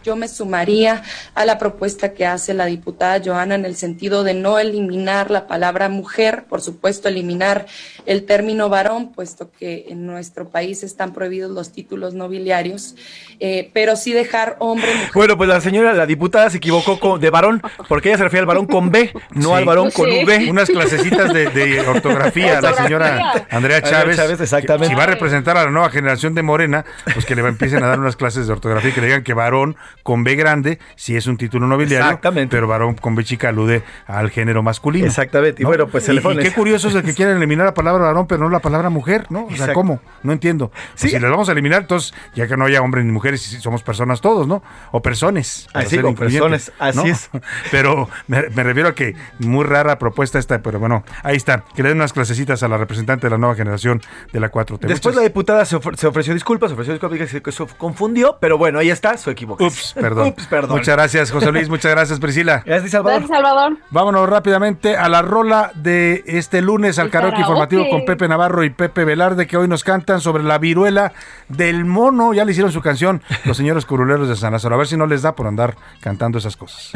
Yo me sumaría a la propuesta que hace la diputada Joana en el sentido de no eliminar la palabra mujer, por supuesto eliminar el término varón, puesto que en nuestro país están prohibidos los títulos nobiliarios, eh, pero sí dejar hombre, mujer. Bueno, pues la señora, la diputada se equivocó con- de varón, porque ella se refiere al varón con B, no Sí. al varón con Sí. V. Unas clasecitas de, de ortografía, la señora Andrea Chávez. exactamente. Si va a representar a la nueva generación de Morena, pues que le empiecen a dar unas clases de ortografía que le digan que varón con B grande, si es un título nobiliario, Exactamente. pero varón con B chica alude al género masculino. Exactamente. Y ¿no? bueno, pues se y, le pone- y qué curioso es el que quieren eliminar la palabra varón, pero no la palabra mujer, ¿no? O sea, Exacto. ¿cómo? No entiendo. Pues si las vamos a eliminar, entonces, ya que no haya hombres ni mujeres, si somos personas todos, ¿no? O personas. Así, o personas, así ¿no? es. Pero me, me refiero a que muy rara propuesta esta, pero bueno, ahí está. Que le den unas clasecitas a la representante de la nueva generación de la 4T. Después la diputada se, ofre- se ofreció disculpas, se ofreció disculpas, que se confundió, pero bueno, ahí está su equivocación. Ups, perdón. Ups, perdón. Muchas gracias, José Luis. Muchas gracias, Priscila. Gracias, Salvador. Gracias, Salvador. Vámonos rápidamente a la rola de este lunes al karaoke. informativo con Pepe Navarro y Pepe Velarde que hoy nos cantan sobre la viruela del mono. Ya le hicieron su canción los señores curuleros de San Lázaro. A ver si no les da por andar cantando esas cosas.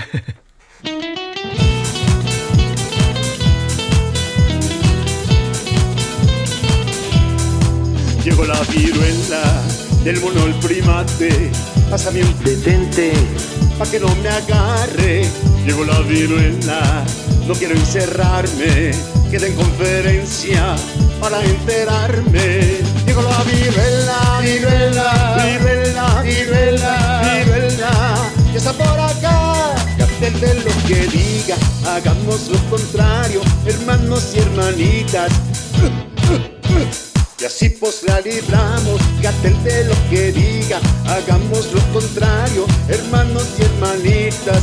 Llegó la viruela del mono el primate. Pásame un detente pa' que no me agarre. Llegó la viruela, no quiero encerrarme. Quedé en conferencia para enterarme. Llegó la viruela, viruela, viruela, viruela, viruela. Ya está por acá. De lo que diga, hagamos lo contrario, hermanos y hermanitas. Y así pues la libramos, Gatel de lo que diga, hagamos lo contrario, hermanos y hermanitas.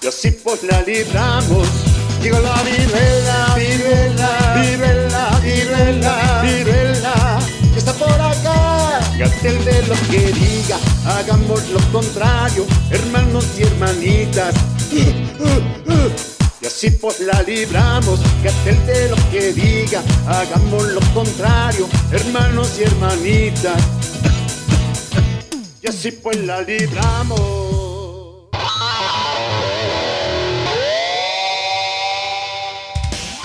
Y así pues la libramos. Llegó la viruela, viruela, viruela, viruela, viruela, que está por acá. Gatel de lo que diga, hagamos lo contrario, hermanos y hermanitas. Y así pues la libramos, Gatel de lo que diga, hagamos lo contrario, hermanos y hermanitas. Y así pues la libramos.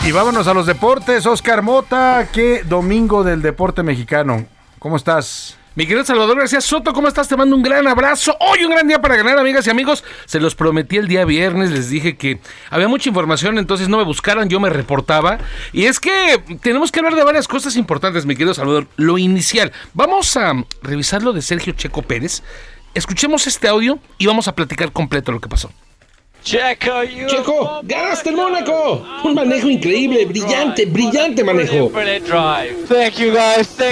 Y vámonos a los deportes. Oscar Mota, qué domingo del deporte mexicano. ¿Cómo estás? Mi querido Salvador García Soto, ¿cómo estás? Te mando un gran abrazo. Hoy un gran día para ganar, amigas y amigos. Se los prometí el día viernes, les dije que había mucha información, entonces no me buscaran, yo me reportaba. Y es que tenemos que hablar de varias cosas importantes, mi querido Salvador. Lo inicial, vamos a revisar lo de Sergio Checo Pérez. Escuchemos este audio y vamos a platicar completo lo que pasó. Checo, Checo, ganaste el Mónaco. Un manejo increíble, brillante, brillante manejo.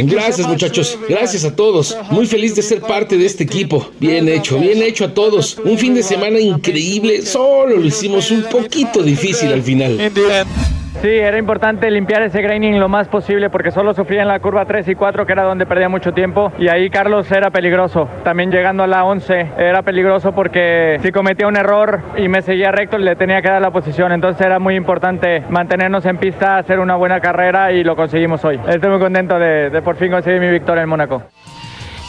Gracias muchachos, gracias a todos. Muy feliz de ser parte de este equipo. Bien hecho, bien hecho a todos. Un fin de semana increíble. Solo lo hicimos un poquito difícil al final. Sí, era importante limpiar ese graining lo más posible porque solo sufría en la curva 3 y 4 que era donde perdía mucho tiempo y ahí Carlos era peligroso. También llegando a la 11 era peligroso porque si cometía un error y me seguía recto le tenía que dar la posición. Entonces era muy importante mantenernos en pista, hacer una buena carrera y lo conseguimos hoy. Estoy muy contento de, de por fin conseguir mi victoria en Mónaco.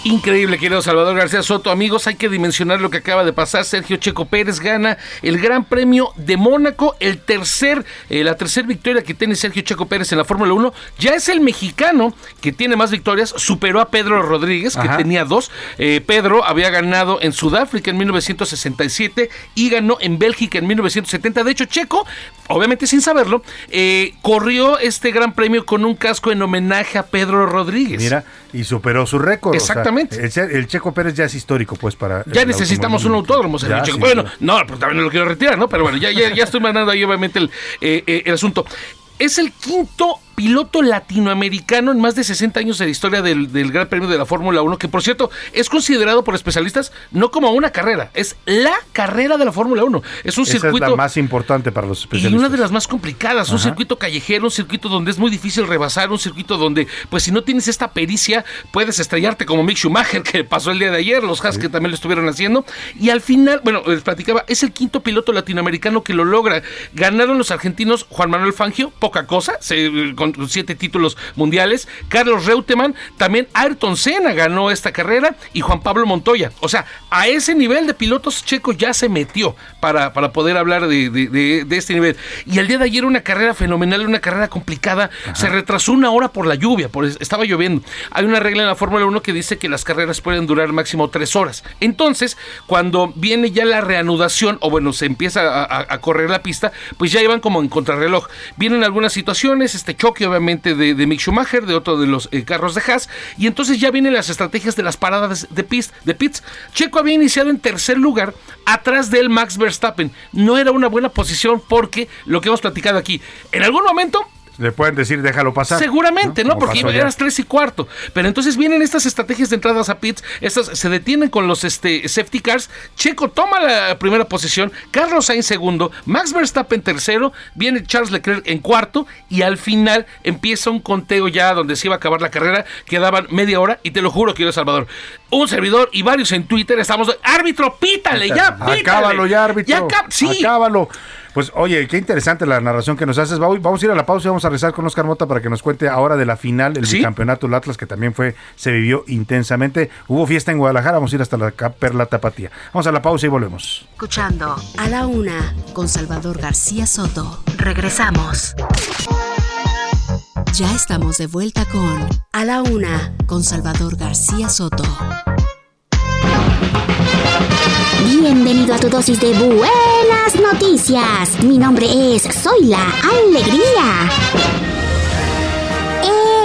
Increíble, querido Salvador García Soto. Amigos, hay que dimensionar lo que acaba de pasar. Sergio Checo Pérez gana el Gran Premio de Mónaco, el tercer, eh, la tercera victoria que tiene Sergio Checo Pérez en la Fórmula 1. Ya es el mexicano que tiene más victorias. Superó a Pedro Rodríguez, que Ajá. tenía dos. Eh, Pedro había ganado en Sudáfrica en 1967 y ganó en Bélgica en 1970. De hecho, Checo, obviamente sin saberlo, eh, corrió este Gran Premio con un casco en homenaje a Pedro Rodríguez. Mira, y superó su récord. o sea, Exactamente. el, che- el Checo Pérez ya es histórico, pues, para. Ya necesitamos un autódromo, Ya, Checo. Bueno, no, pues también lo quiero retirar, ¿no? Pero bueno, ya, ya, ya estoy mandando ahí obviamente el, eh, eh, el asunto. Es el quinto piloto latinoamericano en más de 60 años de la historia del, del Gran Premio de la Fórmula 1, que por cierto es considerado por especialistas no como una carrera, es la carrera de la Fórmula 1. Es un Esa circuito es la más importante para los y especialistas. una de las más complicadas, un circuito callejero, un circuito donde es muy difícil rebasar, un circuito donde, pues si no tienes esta pericia, puedes estrellarte como Mick Schumacher, que pasó el día de ayer, los Haas que también lo estuvieron haciendo. Y al final, bueno, les platicaba, es el quinto piloto latinoamericano que lo logra. Ganaron los argentinos Juan Manuel Fangio, poca cosa, se- con siete títulos mundiales. Carlos Reutemann, también Ayrton Senna ganó esta carrera y Juan Pablo Montoya. O sea, a ese nivel de pilotos checos ya se metió para, para poder hablar de, de- de- de este nivel. Y el día de ayer una carrera fenomenal, una carrera complicada. Se retrasó una hora por la lluvia, por, estaba lloviendo. Hay una regla en la Fórmula 1 que dice que las carreras pueden durar máximo tres horas. Entonces, cuando viene ya la reanudación, o bueno, se empieza a, a- a correr la pista, pues ya iban como en contrarreloj. Vienen algunas situaciones, este choque obviamente de, de Mick Schumacher, de otro de los eh, carros de Haas, y entonces ya vienen las estrategias de las paradas de, pits, de pits. Checo había iniciado en tercer lugar, atrás del Max Verstappen. No era una buena posición porque lo que hemos platicado aquí, en algún momento Le pueden decir, déjalo pasar. Seguramente, ¿no? Como Porque eras tres y cuarto. Pero entonces vienen estas estrategias de entradas a pits, estas se detienen con los este, safety cars. Checo toma la primera posición, Carlos Sainz segundo, Max Verstappen tercero, viene Charles Leclerc en cuarto y al final empieza un conteo ya donde se iba a acabar la carrera. Quedaban media hora y te lo juro, querido Salvador. Un servidor y varios en Twitter estamos. Árbitro, pítale ya, pítale. Acábalo ya, árbitro. Ya sí. Acábalo. Pues oye, qué interesante la narración que nos haces. Vamos a ir a la pausa y vamos a rezar con Oscar Mota para que nos cuente ahora de la final, el ¿Sí? campeonato del Atlas, que también fue, se vivió intensamente. Hubo fiesta en Guadalajara, vamos a ir hasta la Perla Tapatía. Vamos a la pausa y volvemos. Escuchando a la una con Salvador García Soto. Regresamos. Ya estamos de vuelta con A la una con Salvador García Soto. Bienvenido a tu dosis de buenas noticias. Mi nombre es Soy la Alegría.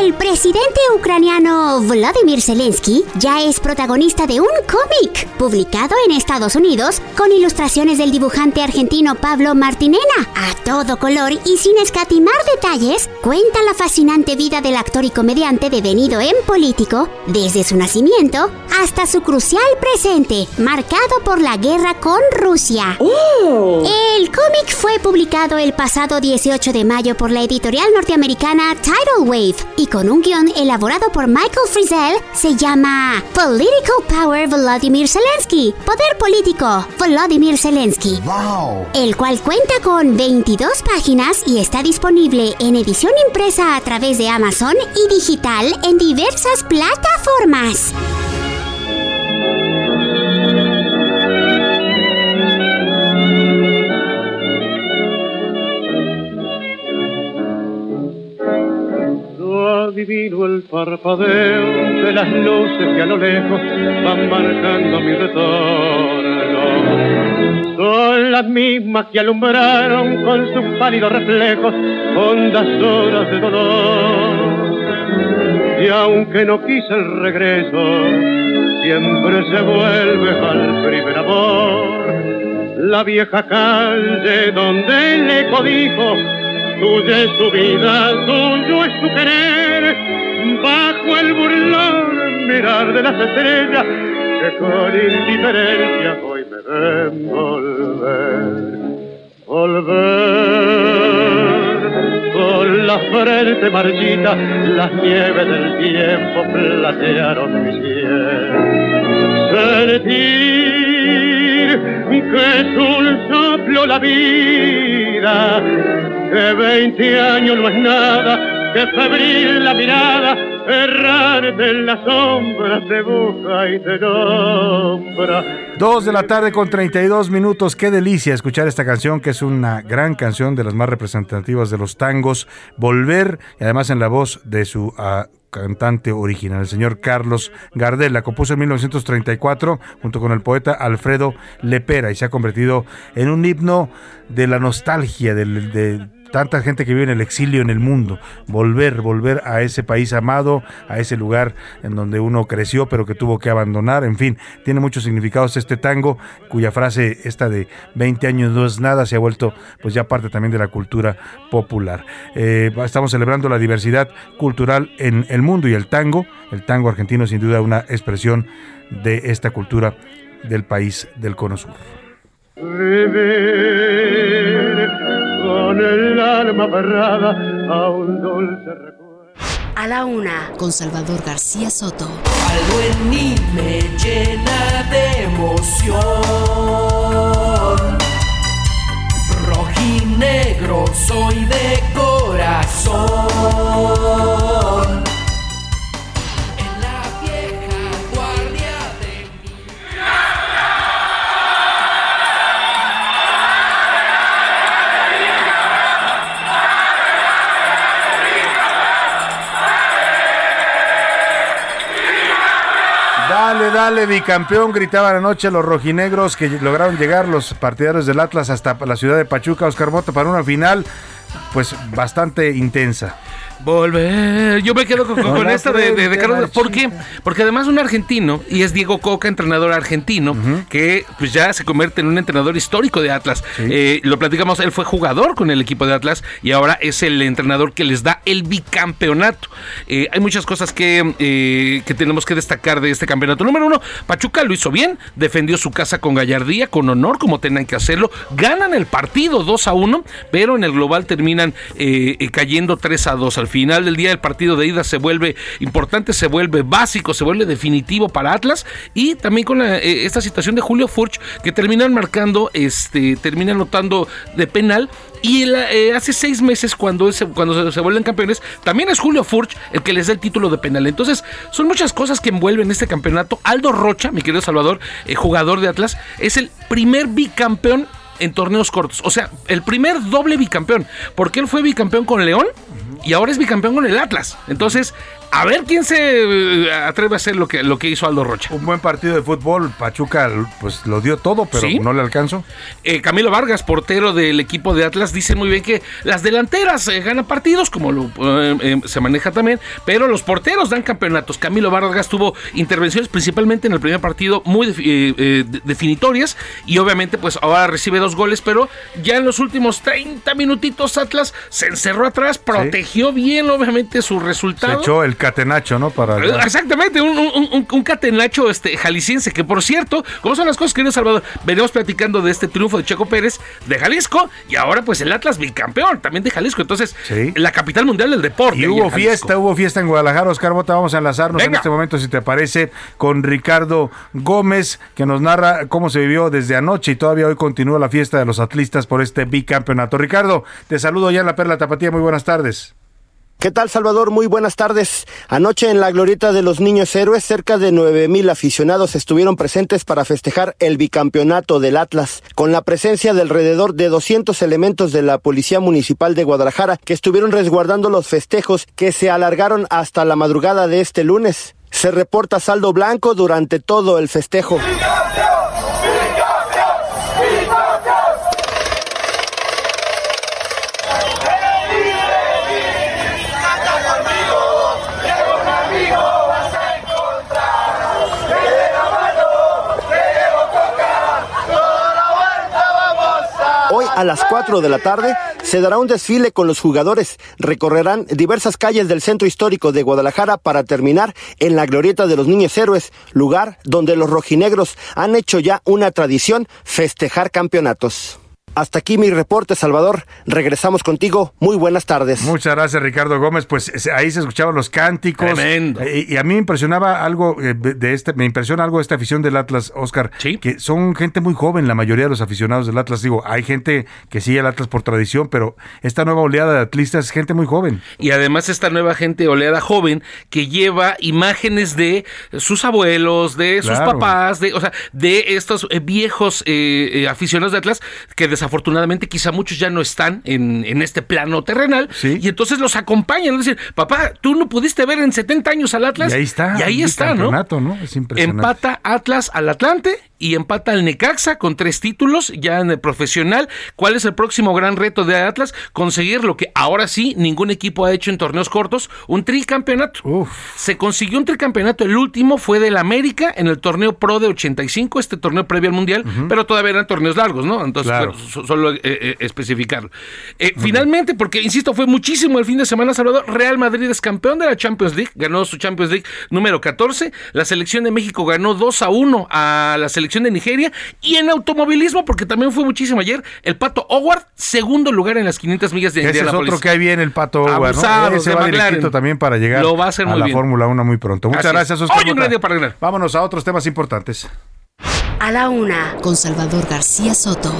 El presidente ucraniano Vladimir Zelensky ya es protagonista de un cómic publicado en Estados Unidos con ilustraciones del dibujante argentino Pablo Martinena. Todo color y sin escatimar detalles, cuenta la fascinante vida del actor y comediante devenido en político desde su nacimiento hasta su crucial presente, marcado por la guerra con Rusia. El cómic fue publicado el pasado 18 de mayo por la editorial norteamericana Tidal Wave y con un guion elaborado por Michael Frizzell se llama Political Power Volodymyr Zelensky, Poder Político Volodymyr Zelensky, el cual cuenta con 22 páginas y está disponible en edición impresa a través de Amazon y digital en diversas plataformas. adivino el parpadeo de las luces que a lo lejos van marcando mi retorno. Son las mismas que alumbraron con sus pálidos reflejos hondas horas de dolor. Y aunque no quise el regreso, siempre se vuelve al primer amor. la vieja calle donde el eco dijo, tuya es su vida, tuyo es su querer, bajo el burlón mirar de las estrellas que con indiferencia ven volver. Volver con la frente marchita, las nieves del tiempo platearon mi piel. Sentir que es un soplo la vida, que veinte años no es nada, que febril la mirada, errarte en las sombras te busca y te nombra. Dos de la tarde con 32 minutos. Qué delicia escuchar esta canción, que es una gran canción de las más representativas de los tangos. Volver, y además en la voz de su ah, cantante original, el señor Carlos Gardel. La compuso en 1934 junto con el poeta Alfredo Lepera y se ha convertido en un himno de la nostalgia, de, tanta gente que vive en el exilio en el mundo. Volver, volver a ese país amado, a ese lugar en donde uno creció pero que tuvo que abandonar. En fin, tiene muchos significados este tango, cuya frase esta de 20 años no es nada se ha vuelto pues ya parte también de la cultura popular. Eh, estamos celebrando la diversidad cultural en el mundo y el tango, el tango argentino sin duda una expresión de esta cultura del país del Cono Sur. Con el alma aferrada a un dulce recuerdo. A la una, con Salvador García Soto. Algo en mí me llena de emoción. Rojinegro soy de corazón. Dale, bicampeón, gritaban anoche los rojinegros que lograron llegar los partidarios del Atlas hasta la ciudad de Pachuca, Oscar Mota, para una final pues bastante intensa. Volver. Yo me quedo con, con esta de, de- Carlos. ¿Por qué? Porque además un argentino, y es Diego Coca, entrenador argentino, que pues ya se convierte en un entrenador histórico de Atlas. Eh, lo platicamos, él fue jugador con el equipo de Atlas y ahora es el entrenador que les da el bicampeonato. Eh, hay muchas cosas que, eh, que tenemos que destacar de este campeonato. Número uno, Pachuca lo hizo bien, defendió su casa con gallardía, con honor, como tenían que hacerlo. Ganan el partido 2 a 1, pero en el global terminan eh, cayendo 3 a 2. Al final del día el partido de ida se vuelve importante, se vuelve básico, se vuelve definitivo para Atlas y también con la, eh, esta situación de Julio Furch que terminan marcando, este, termina anotando de penal y eh, hace seis meses cuando, es- cuando se, se vuelven campeones también es Julio Furch el que les da el título de penal. Entonces son muchas cosas que envuelven este campeonato. Aldo Rocha, mi querido Salvador, eh, jugador de Atlas, es el primer bicampeón en torneos cortos. O sea, el primer doble bicampeón. Porque él fue bicampeón con León y ahora es bicampeón con el Atlas. Entonces, a ver quién se eh, atreve a hacer lo que, lo que hizo Aldo Rocha. Un buen partido de fútbol, Pachuca pues lo dio todo, pero Sí. no le alcanzó. Eh, Camilo Vargas, portero del equipo de Atlas, dice muy bien que las delanteras eh, ganan partidos, como lo, eh, eh, se maneja también, pero los porteros dan campeonatos. Camilo Vargas tuvo intervenciones principalmente en el primer partido muy defi- de- definitorias y obviamente pues ahora recibe dos goles, pero ya en los últimos 30 minutitos Atlas se encerró atrás, protegió bien obviamente su Se resultado. echó el catenacho, ¿no? Para Eh, Exactamente, un, un- un- un catenacho este, jalisciense, que por cierto, ¿cómo son las cosas, querido Salvador? Venimos platicando de este triunfo de Checo Pérez de Jalisco y ahora pues el Atlas bicampeón también de Jalisco. Entonces, la capital mundial del deporte. Y hubo fiesta, hubo fiesta en Guadalajara. Oscar Bota, vamos a enlazarnos en este momento, si te parece, con Ricardo Gómez, que nos narra cómo se vivió desde anoche y todavía hoy continúa la fiesta de los atlistas por este bicampeonato. Ricardo, te saludo ya en la Perla Tapatía. Muy buenas tardes. ¿Qué tal, Salvador? Muy buenas tardes. Anoche en la glorieta de los niños héroes, cerca de 9000 aficionados estuvieron presentes para festejar el bicampeonato del Atlas, con la presencia de alrededor de 200 elementos de la Policía Municipal de Guadalajara que estuvieron resguardando los festejos que se alargaron hasta la madrugada de este lunes. Se reporta saldo blanco durante todo el festejo. A las 4 de la tarde se dará un desfile con los jugadores. Recorrerán diversas calles del centro histórico de Guadalajara para terminar en la glorieta de los niños héroes, lugar donde los rojinegros han hecho ya una tradición festejar campeonatos. Hasta aquí mi reporte, Salvador. Regresamos contigo. Muy buenas tardes. Muchas gracias, Ricardo Gómez. Pues eh, ahí se escuchaban los cánticos. Tremendo. Eh, Y, a mí me impresionaba algo eh, de este, me impresiona algo esta afición del Atlas, Oscar. Que son gente muy joven, la mayoría de los aficionados del Atlas. Digo, hay gente que sigue al Atlas por tradición, pero esta nueva oleada de atlistas es gente muy joven. Y además esta nueva gente oleada joven que lleva imágenes de sus abuelos, de sus Claro. papás, de, o sea, de estos viejos eh, aficionados de Atlas que desafortunadamente quizá muchos ya no están en, en este plano terrenal y entonces los acompañan. Es decir, papá, tú no pudiste ver en 70 años al Atlas. Y ahí está. Y ahí está, ¿no? campeonato, ¿no? Es impresionante. Empata Atlas al Atlante y empata al Necaxa con tres títulos ya en el profesional. ¿Cuál es el próximo gran reto de Atlas? Conseguir lo que ahora sí ningún equipo ha hecho en torneos cortos, un tricampeonato. Se consiguió un tricampeonato, el último fue del América en el torneo Pro de 85, este torneo previo al Mundial, pero todavía eran torneos largos, ¿no? Entonces, Claro. solo eh, eh, especificarlo. Eh, finalmente, porque insisto, fue muchísimo el fin de semana, Salvador, Real Madrid es campeón de la Champions League, ganó su Champions League número 14, la selección de México ganó 2 a 1 a la selección de Nigeria, y en automovilismo, porque también fue muchísimo ayer, el Pato Howard, segundo lugar en las 500 millas de Ese es otro que hay bien el pato Howard, ¿no? Ese va directito también para llegar Lo va a hacer muy la bien. Fórmula 1 muy pronto. Muchas Así gracias, Oscar. Hoy un para ganar. Vámonos a otros temas importantes. A la una, con Salvador García Soto.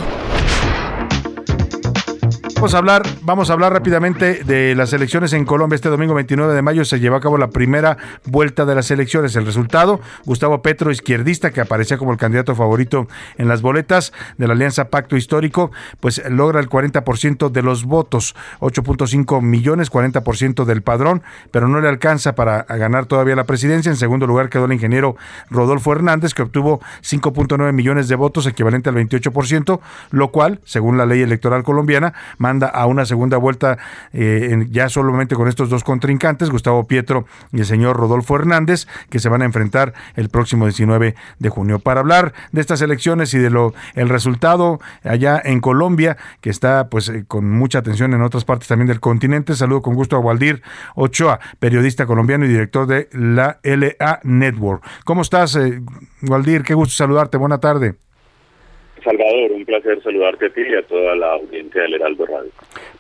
Vamos a hablar, vamos a hablar rápidamente de las elecciones en Colombia. Este domingo 29 de mayo se llevó a cabo la primera vuelta de las elecciones. El resultado, Gustavo Petro, izquierdista, que aparecía como el candidato favorito en las boletas de la Alianza Pacto Histórico, pues logra el 40% de los votos, 8.5 millones, 40% del padrón, pero no le alcanza para ganar todavía la presidencia. En segundo lugar quedó el ingeniero Rodolfo Hernández, que obtuvo 5.9 millones de votos, equivalente al 28%, lo cual, según la ley electoral colombiana, manda a una segunda vuelta eh, en- ya solamente con estos dos contrincantes, Gustavo Pietro y el señor Rodolfo Hernández, que se van a enfrentar el próximo 19 de junio. Para hablar de estas elecciones y de lo el resultado allá en Colombia, que está pues eh, con mucha atención en otras partes también del continente, saludo con gusto a Waldir Ochoa, periodista colombiano y director de la LA Network. ¿Cómo estás, eh, Waldir? Qué gusto saludarte. Buena tarde. Salvador, un placer saludarte a ti y a toda la audiencia del Heraldo Radio.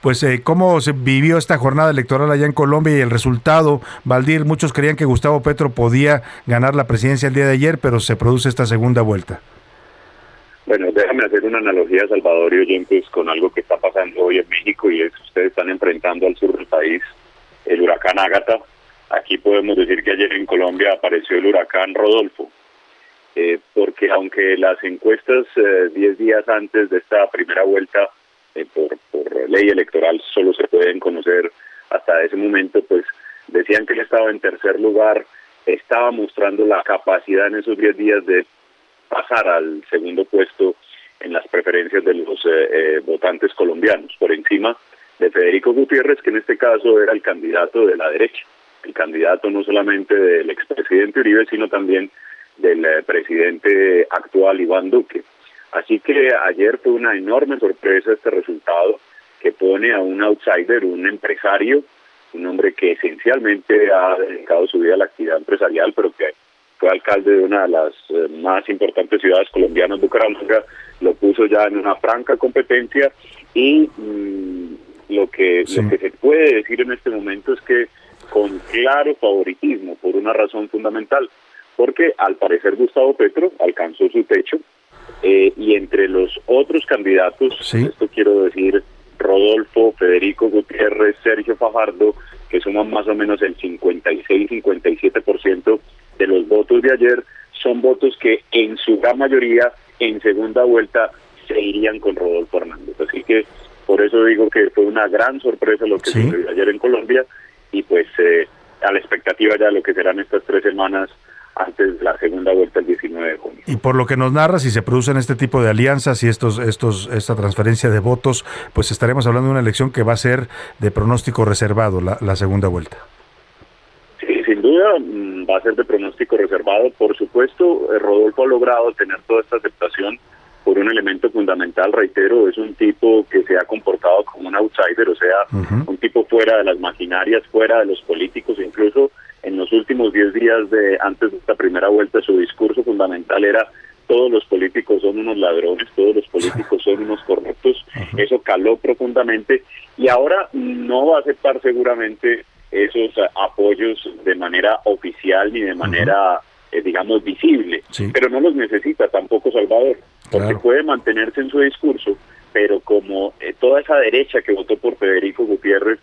Pues, eh, ¿cómo se vivió esta jornada electoral allá en Colombia y el resultado? Valdir, muchos creían que Gustavo Petro podía ganar la presidencia el día de ayer, pero se produce esta segunda vuelta. Bueno, déjame hacer una analogía, Salvador y oyentes, con algo que está pasando hoy en México y es que ustedes están enfrentando al sur del país el huracán Ágata. Aquí podemos decir que ayer en Colombia apareció el huracán Rodolfo. Eh, porque aunque las encuestas 10 días antes de esta primera vuelta eh, por, por ley electoral solo se pueden conocer hasta ese momento, pues decían que él estaba en tercer lugar, estaba mostrando la capacidad en esos 10 días de pasar al segundo puesto en las preferencias de los eh, eh, votantes colombianos, por encima de Federico Gutiérrez, que en este caso era el candidato de la derecha, el candidato no solamente del expresidente Uribe, sino también del eh, presidente actual Iván Duque. Así que ayer fue una enorme sorpresa este resultado que pone a un outsider, un empresario, un hombre que esencialmente ha dedicado su vida a la actividad empresarial, pero que fue alcalde de una de las eh, más importantes ciudades colombianas, Bucaramanga, lo puso ya en una franca competencia y mm, lo que lo que se puede decir en este momento es que con claro favoritismo por una razón fundamental, porque al parecer Gustavo Petro alcanzó su techo eh, y entre los otros candidatos, esto quiero decir Rodolfo, Federico Gutiérrez, Sergio Fajardo, que suman más o menos el 56-57% de los votos de ayer, son votos que en su gran mayoría en segunda vuelta se irían con Rodolfo Hernández. Así que por eso digo que fue una gran sorpresa lo que sucedió ayer en Colombia y pues eh, a la expectativa ya de lo que serán estas tres semanas antes de la segunda vuelta el 19 de junio. Y por lo que nos narra, si se producen este tipo de alianzas y estos, estos, esta transferencia de votos, pues estaremos hablando de una elección que va a ser de pronóstico reservado la, la segunda vuelta. Sí, sin duda mm, va a ser de pronóstico reservado. Por supuesto, eh, Rodolfo ha logrado tener toda esta aceptación por un elemento fundamental, reitero, es un tipo que se ha comportado como un outsider, o sea, un tipo fuera de las maquinarias, fuera de los políticos, incluso en los últimos 10 días de antes de esta primera vuelta su discurso fundamental era todos los políticos son unos ladrones, todos los políticos son unos corruptos, eso caló profundamente y ahora no va a aceptar seguramente esos eh, apoyos de manera oficial ni de manera, eh, digamos, visible, pero no los necesita tampoco Salvador, porque puede mantenerse en su discurso, pero como eh, toda esa derecha que votó por Federico Gutiérrez,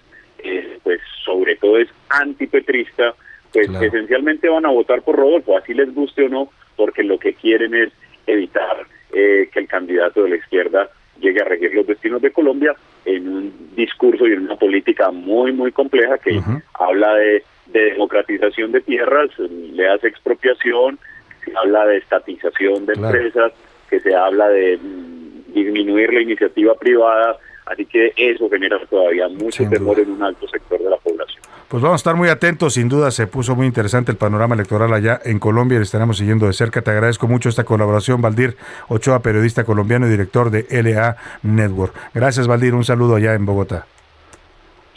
pues sobre todo es antipetrista, pues esencialmente van a votar por Rodolfo, así les guste o no, porque lo que quieren es evitar que el candidato de la izquierda llegue a regir los destinos de Colombia en un discurso y en una política muy, muy compleja que habla de, democratización de tierras, le hace expropiación, que habla de estatización de empresas, que se habla de mm, disminuir la iniciativa privada, así que eso genera todavía mucho temor en un alto sector de la población. Pues vamos a estar muy atentos, sin duda se puso muy interesante el panorama electoral allá en Colombia, le estaremos siguiendo de cerca. Te agradezco mucho esta colaboración, Valdir Ochoa, periodista colombiano y director de LA Network. Gracias, Valdir, un saludo allá en Bogotá.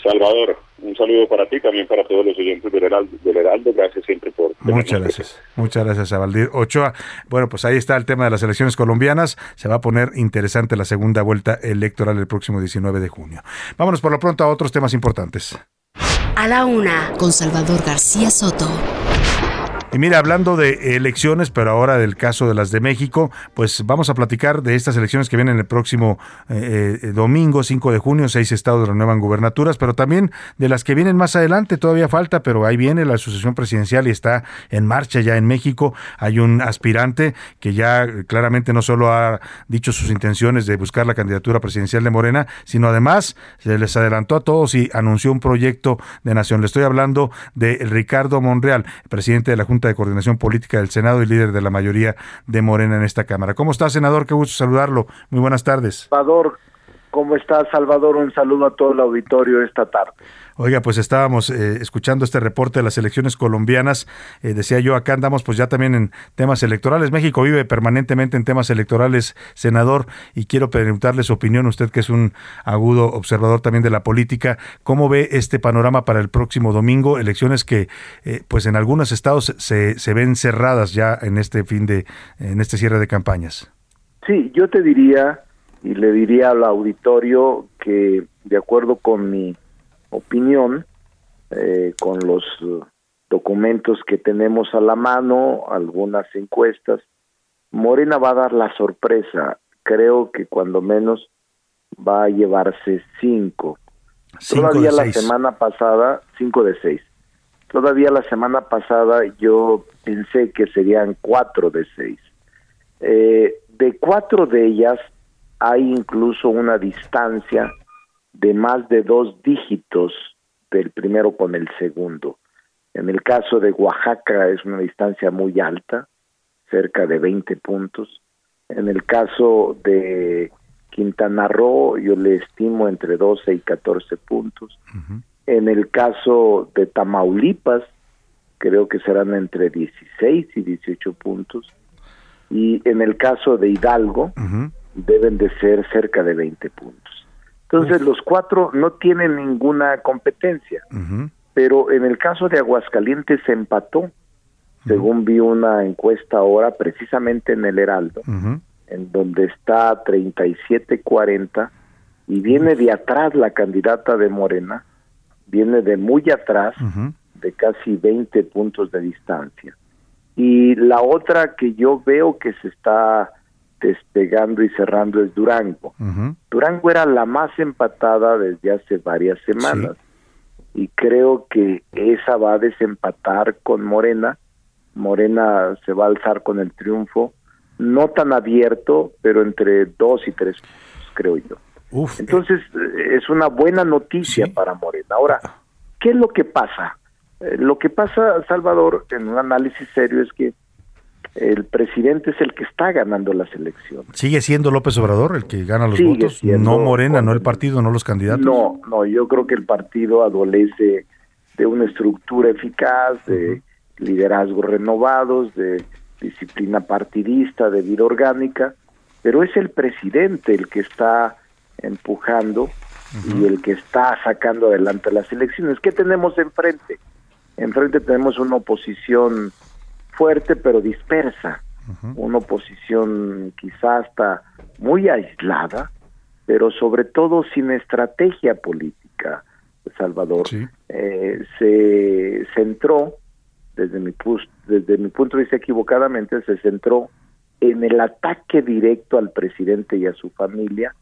Salvador, un saludo para ti, también para todos los oyentes del Heraldo, gracias siempre por... Muchas gracias, muchas gracias a Valdir Ochoa. Bueno, pues ahí está el tema de las elecciones colombianas, se va a poner interesante la segunda vuelta electoral el próximo 19 de junio. Vámonos por lo pronto a otros temas importantes. A la una, con Salvador García Soto. Y mira, hablando de elecciones, pero ahora del caso de las de México, pues vamos a platicar de estas elecciones que vienen el próximo eh, eh, domingo, 5 de junio, seis estados renuevan gubernaturas, pero también de las que vienen más adelante, todavía falta, pero ahí viene la sucesión presidencial y está en marcha ya en México. Hay un aspirante que ya claramente no solo ha dicho sus intenciones de buscar la candidatura presidencial de Morena, sino además se les adelantó a todos y anunció un proyecto de nación. Le estoy hablando de Ricardo Monreal, presidente de la Junta de Coordinación Política del Senado y líder de la mayoría de Morena en esta Cámara. ¿Cómo está, senador? Qué gusto saludarlo. Muy buenas tardes. Salvador, ¿cómo está, Salvador? Un saludo a todo el auditorio esta tarde. Oiga, pues estábamos eh, escuchando este reporte de las elecciones colombianas. Eh, decía yo, acá andamos pues ya también en temas electorales. México vive permanentemente en temas electorales, senador, y quiero preguntarle su opinión, usted que es un agudo observador también de la política, ¿cómo ve este panorama para el próximo domingo? Elecciones que eh, pues en algunos estados se, se ven cerradas ya en este fin de, en este cierre de campañas. Sí, yo te diría y le diría al auditorio que de acuerdo con mi opinión eh, con los documentos que tenemos a la mano, algunas encuestas. Morena va a dar la sorpresa. Creo que cuando menos va a llevarse cinco. Todavía la semana pasada, cinco de seis. Todavía la semana pasada yo pensé que serían cuatro de seis. Eh, de cuatro de ellas hay incluso una distancia de más de dos dígitos del primero con el segundo. En el caso de Oaxaca es una distancia muy alta, cerca de 20 puntos. En el caso de Quintana Roo yo le estimo entre 12 y 14 puntos. En el caso de Tamaulipas creo que serán entre 16 y 18 puntos. Y en el caso de Hidalgo deben de ser cerca de 20 puntos. Entonces los cuatro no tienen ninguna competencia, pero en el caso de Aguascalientes se empató, según vi una encuesta ahora precisamente en el Heraldo, en donde está 37-40 y viene de atrás la candidata de Morena, viene de muy atrás, de casi 20 puntos de distancia. Y la otra que yo veo que se está despegando y cerrando es Durango. Durango era la más empatada desde hace varias semanas y creo que esa va a desempatar con Morena. Morena se va a alzar con el triunfo, no tan abierto, pero entre dos y tres, creo yo. Entonces eh, es una buena noticia para Morena. Ahora, ¿qué es lo que pasa? Eh, lo que pasa, Salvador, en un análisis serio es que el presidente es el que está ganando las elecciones. ¿Sigue siendo López Obrador el que gana los votos? no Morena, no el partido, no los candidatos. No, no, yo creo que el partido adolece de una estructura eficaz, de liderazgos renovados, de disciplina partidista, de vida orgánica, pero es el presidente el que está empujando y el que está sacando adelante las elecciones. ¿Qué tenemos enfrente? Enfrente tenemos una oposición fuerte pero dispersa, una oposición quizás hasta muy aislada, pero sobre todo sin estrategia política, Salvador. Eh, se centró, desde mi, desde mi punto de vista equivocadamente, se centró en el ataque directo al presidente y a su familia,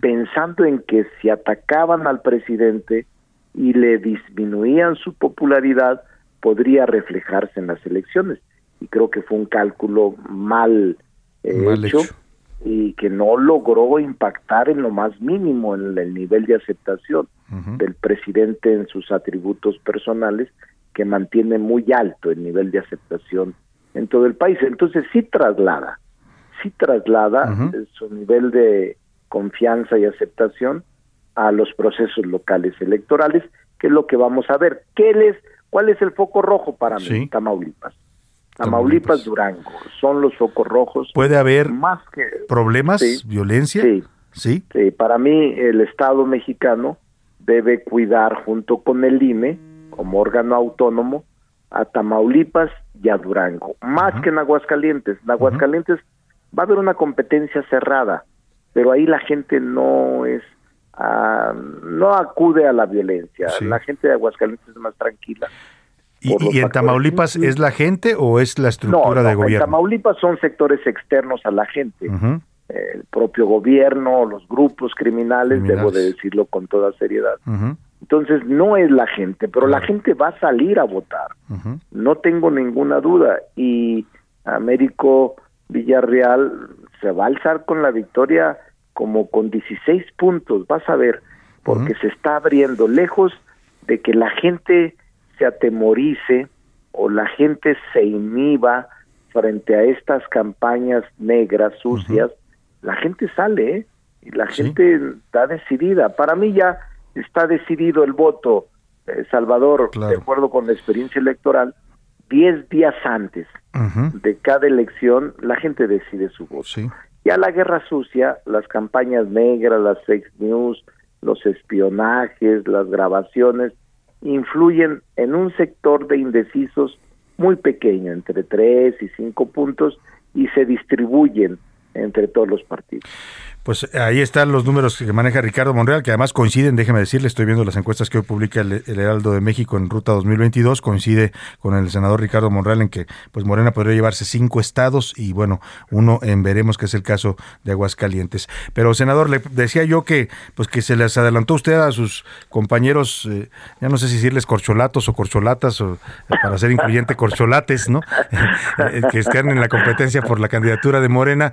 pensando en que si atacaban al presidente y le disminuían su popularidad, podría reflejarse en las elecciones. Y creo que fue un cálculo mal, eh, hecho, y que no logró impactar en lo más mínimo en el nivel de aceptación del presidente en sus atributos personales, que mantiene muy alto el nivel de aceptación en todo el país. Entonces sí traslada sí traslada su nivel de confianza y aceptación a los procesos locales electorales, que es lo que vamos a ver. ¿Qué les, ¿Cuál es el foco rojo para mí? Tamaulipas. Tamaulipas, Durango, son los focos rojos. ¿Puede haber más que, problemas, violencia? Sí, sí. Sí, para mí el Estado mexicano debe cuidar junto con el INE como órgano autónomo a Tamaulipas y a Durango, más que en Aguascalientes. En Aguascalientes va a haber una competencia cerrada, pero ahí la gente no es, ah, no acude a la violencia. La gente de Aguascalientes es más tranquila. ¿Y, en Tamaulipas es la gente o es la estructura de gobierno? En Tamaulipas son sectores externos a la gente. El propio gobierno, los grupos criminales, debo de decirlo con toda seriedad. Entonces no es la gente, pero la gente va a salir a votar. No tengo ninguna duda. Y Américo Villarreal se va a alzar con la victoria como con 16 puntos, vas a ver, porque se está abriendo lejos de que la gente se atemorice o la gente se inhiba frente a estas campañas negras, sucias, la gente sale ¿eh? y la gente está decidida. Para mí ya está decidido el voto, eh, Salvador, de acuerdo con la experiencia electoral, 10 días antes de cada elección, la gente decide su voto. Ya la guerra sucia, las campañas negras, las fake news, los espionajes, las grabaciones, influyen en un sector de indecisos muy pequeño, entre 3 y 5 puntos, y se distribuyen entre todos los partidos. Pues ahí están los números que maneja Ricardo Monreal, que además coinciden, déjeme decirle, estoy viendo las encuestas que hoy publica el, Heraldo de México en Ruta 2022, coincide con el senador Ricardo Monreal en que pues Morena podría llevarse cinco estados y bueno, uno en veremos que es el caso de Aguascalientes. Pero senador, le decía yo que pues que se les adelantó usted a sus compañeros, eh, ya no sé si decirles corcholatos o corcholatas, o, eh, para ser incluyente corcholates, ¿no? Eh, que están en la competencia por la candidatura de Morena,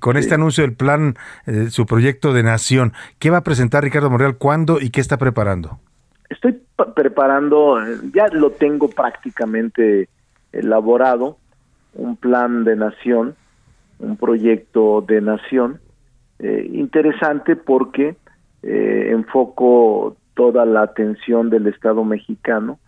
con este anuncio del plan eh, su proyecto de nación. ¿Qué va a presentar Ricardo Monreal? ¿Cuándo y qué está preparando? Estoy preparando, eh, ya lo tengo prácticamente elaborado, un plan de nación, un proyecto de nación, eh, interesante porque enfoco toda la atención del Estado mexicano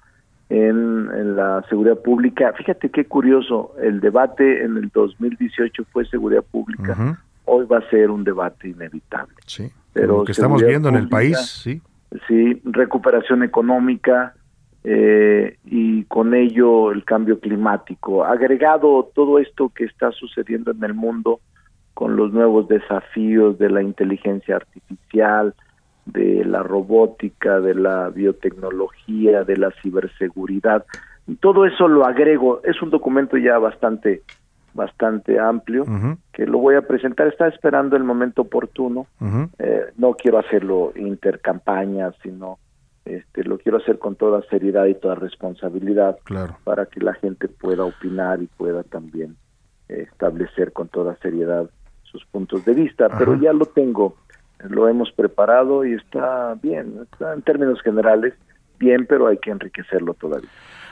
en, la seguridad pública. Fíjate qué curioso, el debate en el 2018 fue seguridad pública, hoy va a ser un debate inevitable. Sí, pero lo que estamos viendo en el país, sí. Sí, recuperación económica eh, y con ello el cambio climático. Agregado todo esto que está sucediendo en el mundo con los nuevos desafíos de la inteligencia artificial, de la robótica, de la biotecnología, de la ciberseguridad. Todo eso lo agrego, es un documento ya bastante bastante amplio que lo voy a presentar. Está esperando el momento oportuno. Eh, no quiero hacerlo intercampaña, sino este, lo quiero hacer con toda seriedad y toda responsabilidad claro. para que la gente pueda opinar y pueda también eh, establecer con toda seriedad sus puntos de vista. Pero ya lo tengo, lo hemos preparado y está bien, está en términos generales bien, pero hay que enriquecerlo todavía.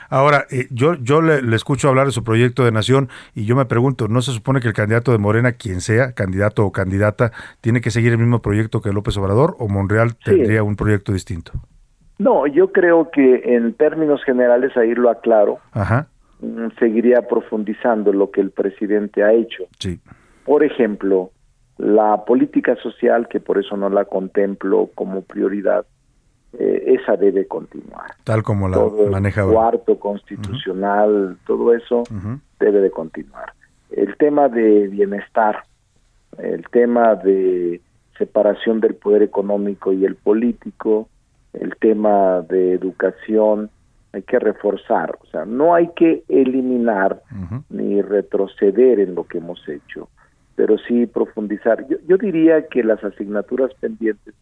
Ahora, eh, yo, yo le, escucho hablar de su proyecto de nación y yo me pregunto, ¿no se supone que el candidato de Morena, quien sea, candidato o candidata, tiene que seguir el mismo proyecto que López Obrador o Monreal tendría un proyecto distinto? No, yo creo que en términos generales, ahí lo aclaro, Ajá. Mm, seguiría profundizando lo que el presidente ha hecho. Sí. Por ejemplo, La política social, que por eso no la contemplo como prioridad, eh, esa debe continuar. Tal como la Todo el maneja cuarto constitucional, todo eso debe de continuar. El tema de bienestar, el tema de separación del poder económico y el político, el tema de educación, hay que reforzar, o sea, no hay que eliminar ni retroceder en lo que hemos hecho, pero sí profundizar. Yo, yo diría que las asignaturas pendientes,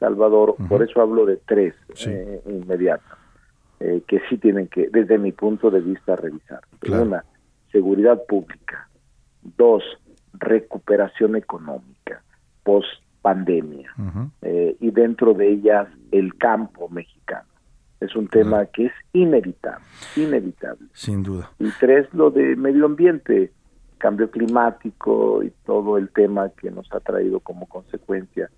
Salvador, por eso hablo de tres eh, inmediatas, eh, que sí tienen que, desde mi punto de vista, revisar. Una, seguridad pública. Dos, recuperación económica post pandemia. Eh, y dentro de ellas, el campo mexicano. Es un tema que es inevitable, inevitable. Sin duda. Y tres, lo de medio ambiente, cambio climático y todo el tema que nos ha traído como consecuencia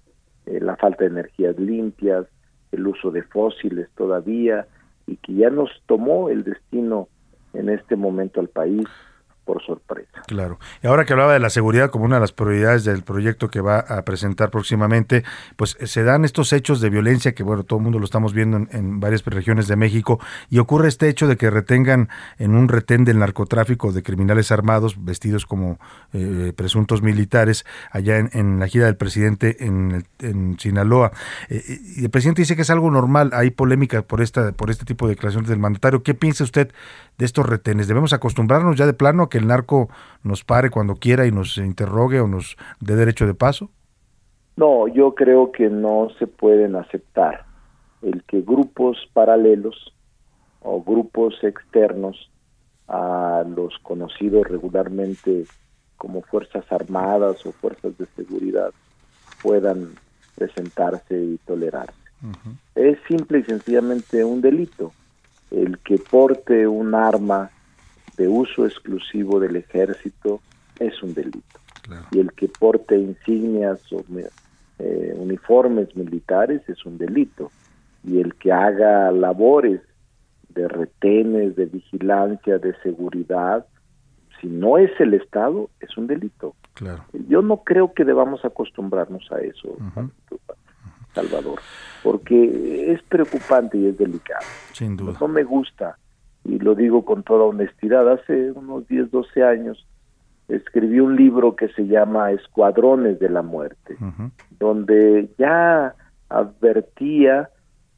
eh, la falta de energías limpias, el uso de fósiles todavía, y que ya nos tomó el destino en este momento al país por sorpresa. Claro. Y ahora que hablaba de la seguridad como una de las prioridades del proyecto que va a presentar próximamente, pues eh, se dan estos hechos de violencia que, bueno, todo el mundo lo estamos viendo en, varias regiones de México, y ocurre este hecho de que retengan en un retén del narcotráfico de criminales armados vestidos como eh, presuntos militares allá en, la gira del presidente en, en Sinaloa. Eh, y el presidente dice que es algo normal, hay polémica por, esta, por este tipo de declaraciones del mandatario. ¿Qué piensa usted de estos retenes? ¿Debemos acostumbrarnos ya de plano a que el narco nos pare cuando quiera y nos interrogue o nos dé derecho de paso? No, yo creo que no se pueden aceptar el que grupos paralelos o grupos externos a los conocidos regularmente como Fuerzas Armadas o Fuerzas de Seguridad puedan presentarse y tolerarse. Es simple y sencillamente un delito. El que porte un arma de uso exclusivo del ejército es un delito. Y el que porte insignias o eh, uniformes militares es un delito. Y el que haga labores de retenes, de vigilancia, de seguridad, si no es el Estado, es un delito. Claro. Yo no creo que debamos acostumbrarnos a eso, Salvador, porque es preocupante y es delicado. Sin duda. No me gusta, y lo digo con toda honestidad, hace unos 10, 12 años escribí un libro que se llama Escuadrones de la Muerte, donde ya advertía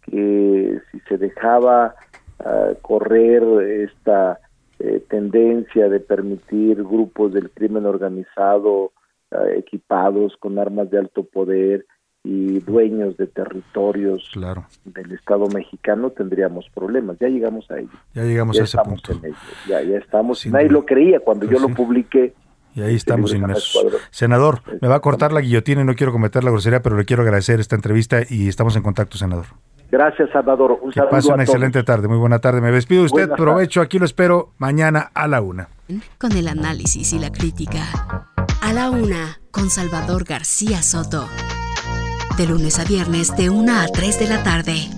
que si se dejaba ah, correr esta eh, tendencia de permitir grupos del crimen organizado ah, equipados con armas de alto poder y dueños de territorios Claro. del Estado mexicano tendríamos problemas. Ya llegamos a ello. Ya llegamos Ya a ese punto. en ello. Ya, ya estamos. Sin Nadie duda. lo creía cuando Pues yo sí. lo publiqué. Y ahí estamos inmersos. Senador, me va a cortar la guillotina y no quiero cometer la grosería, pero le quiero agradecer esta entrevista y estamos en contacto, senador. Gracias, Salvador. Un Que saludo pase a una todos. excelente tarde. Muy buena tarde. Me despido de usted. Buenas Provecho. Aquí lo espero mañana a la una. Con el análisis y la crítica. A la una, con Salvador García Soto. De lunes a viernes, de 1 a 3 de la tarde.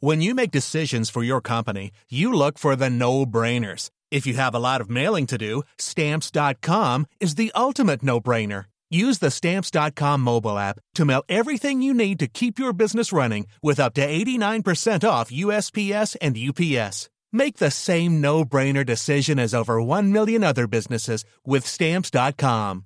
When you make decisions for your company, you look for the no-brainers. If you have a lot of mailing to do, stamps.com is the ultimate no-brainer. Use the stamps.com mobile app to mail everything you need to keep your business running with up to 89% off USPS and UPS. Make the same no-brainer decision as over 1 million other businesses with stamps.com.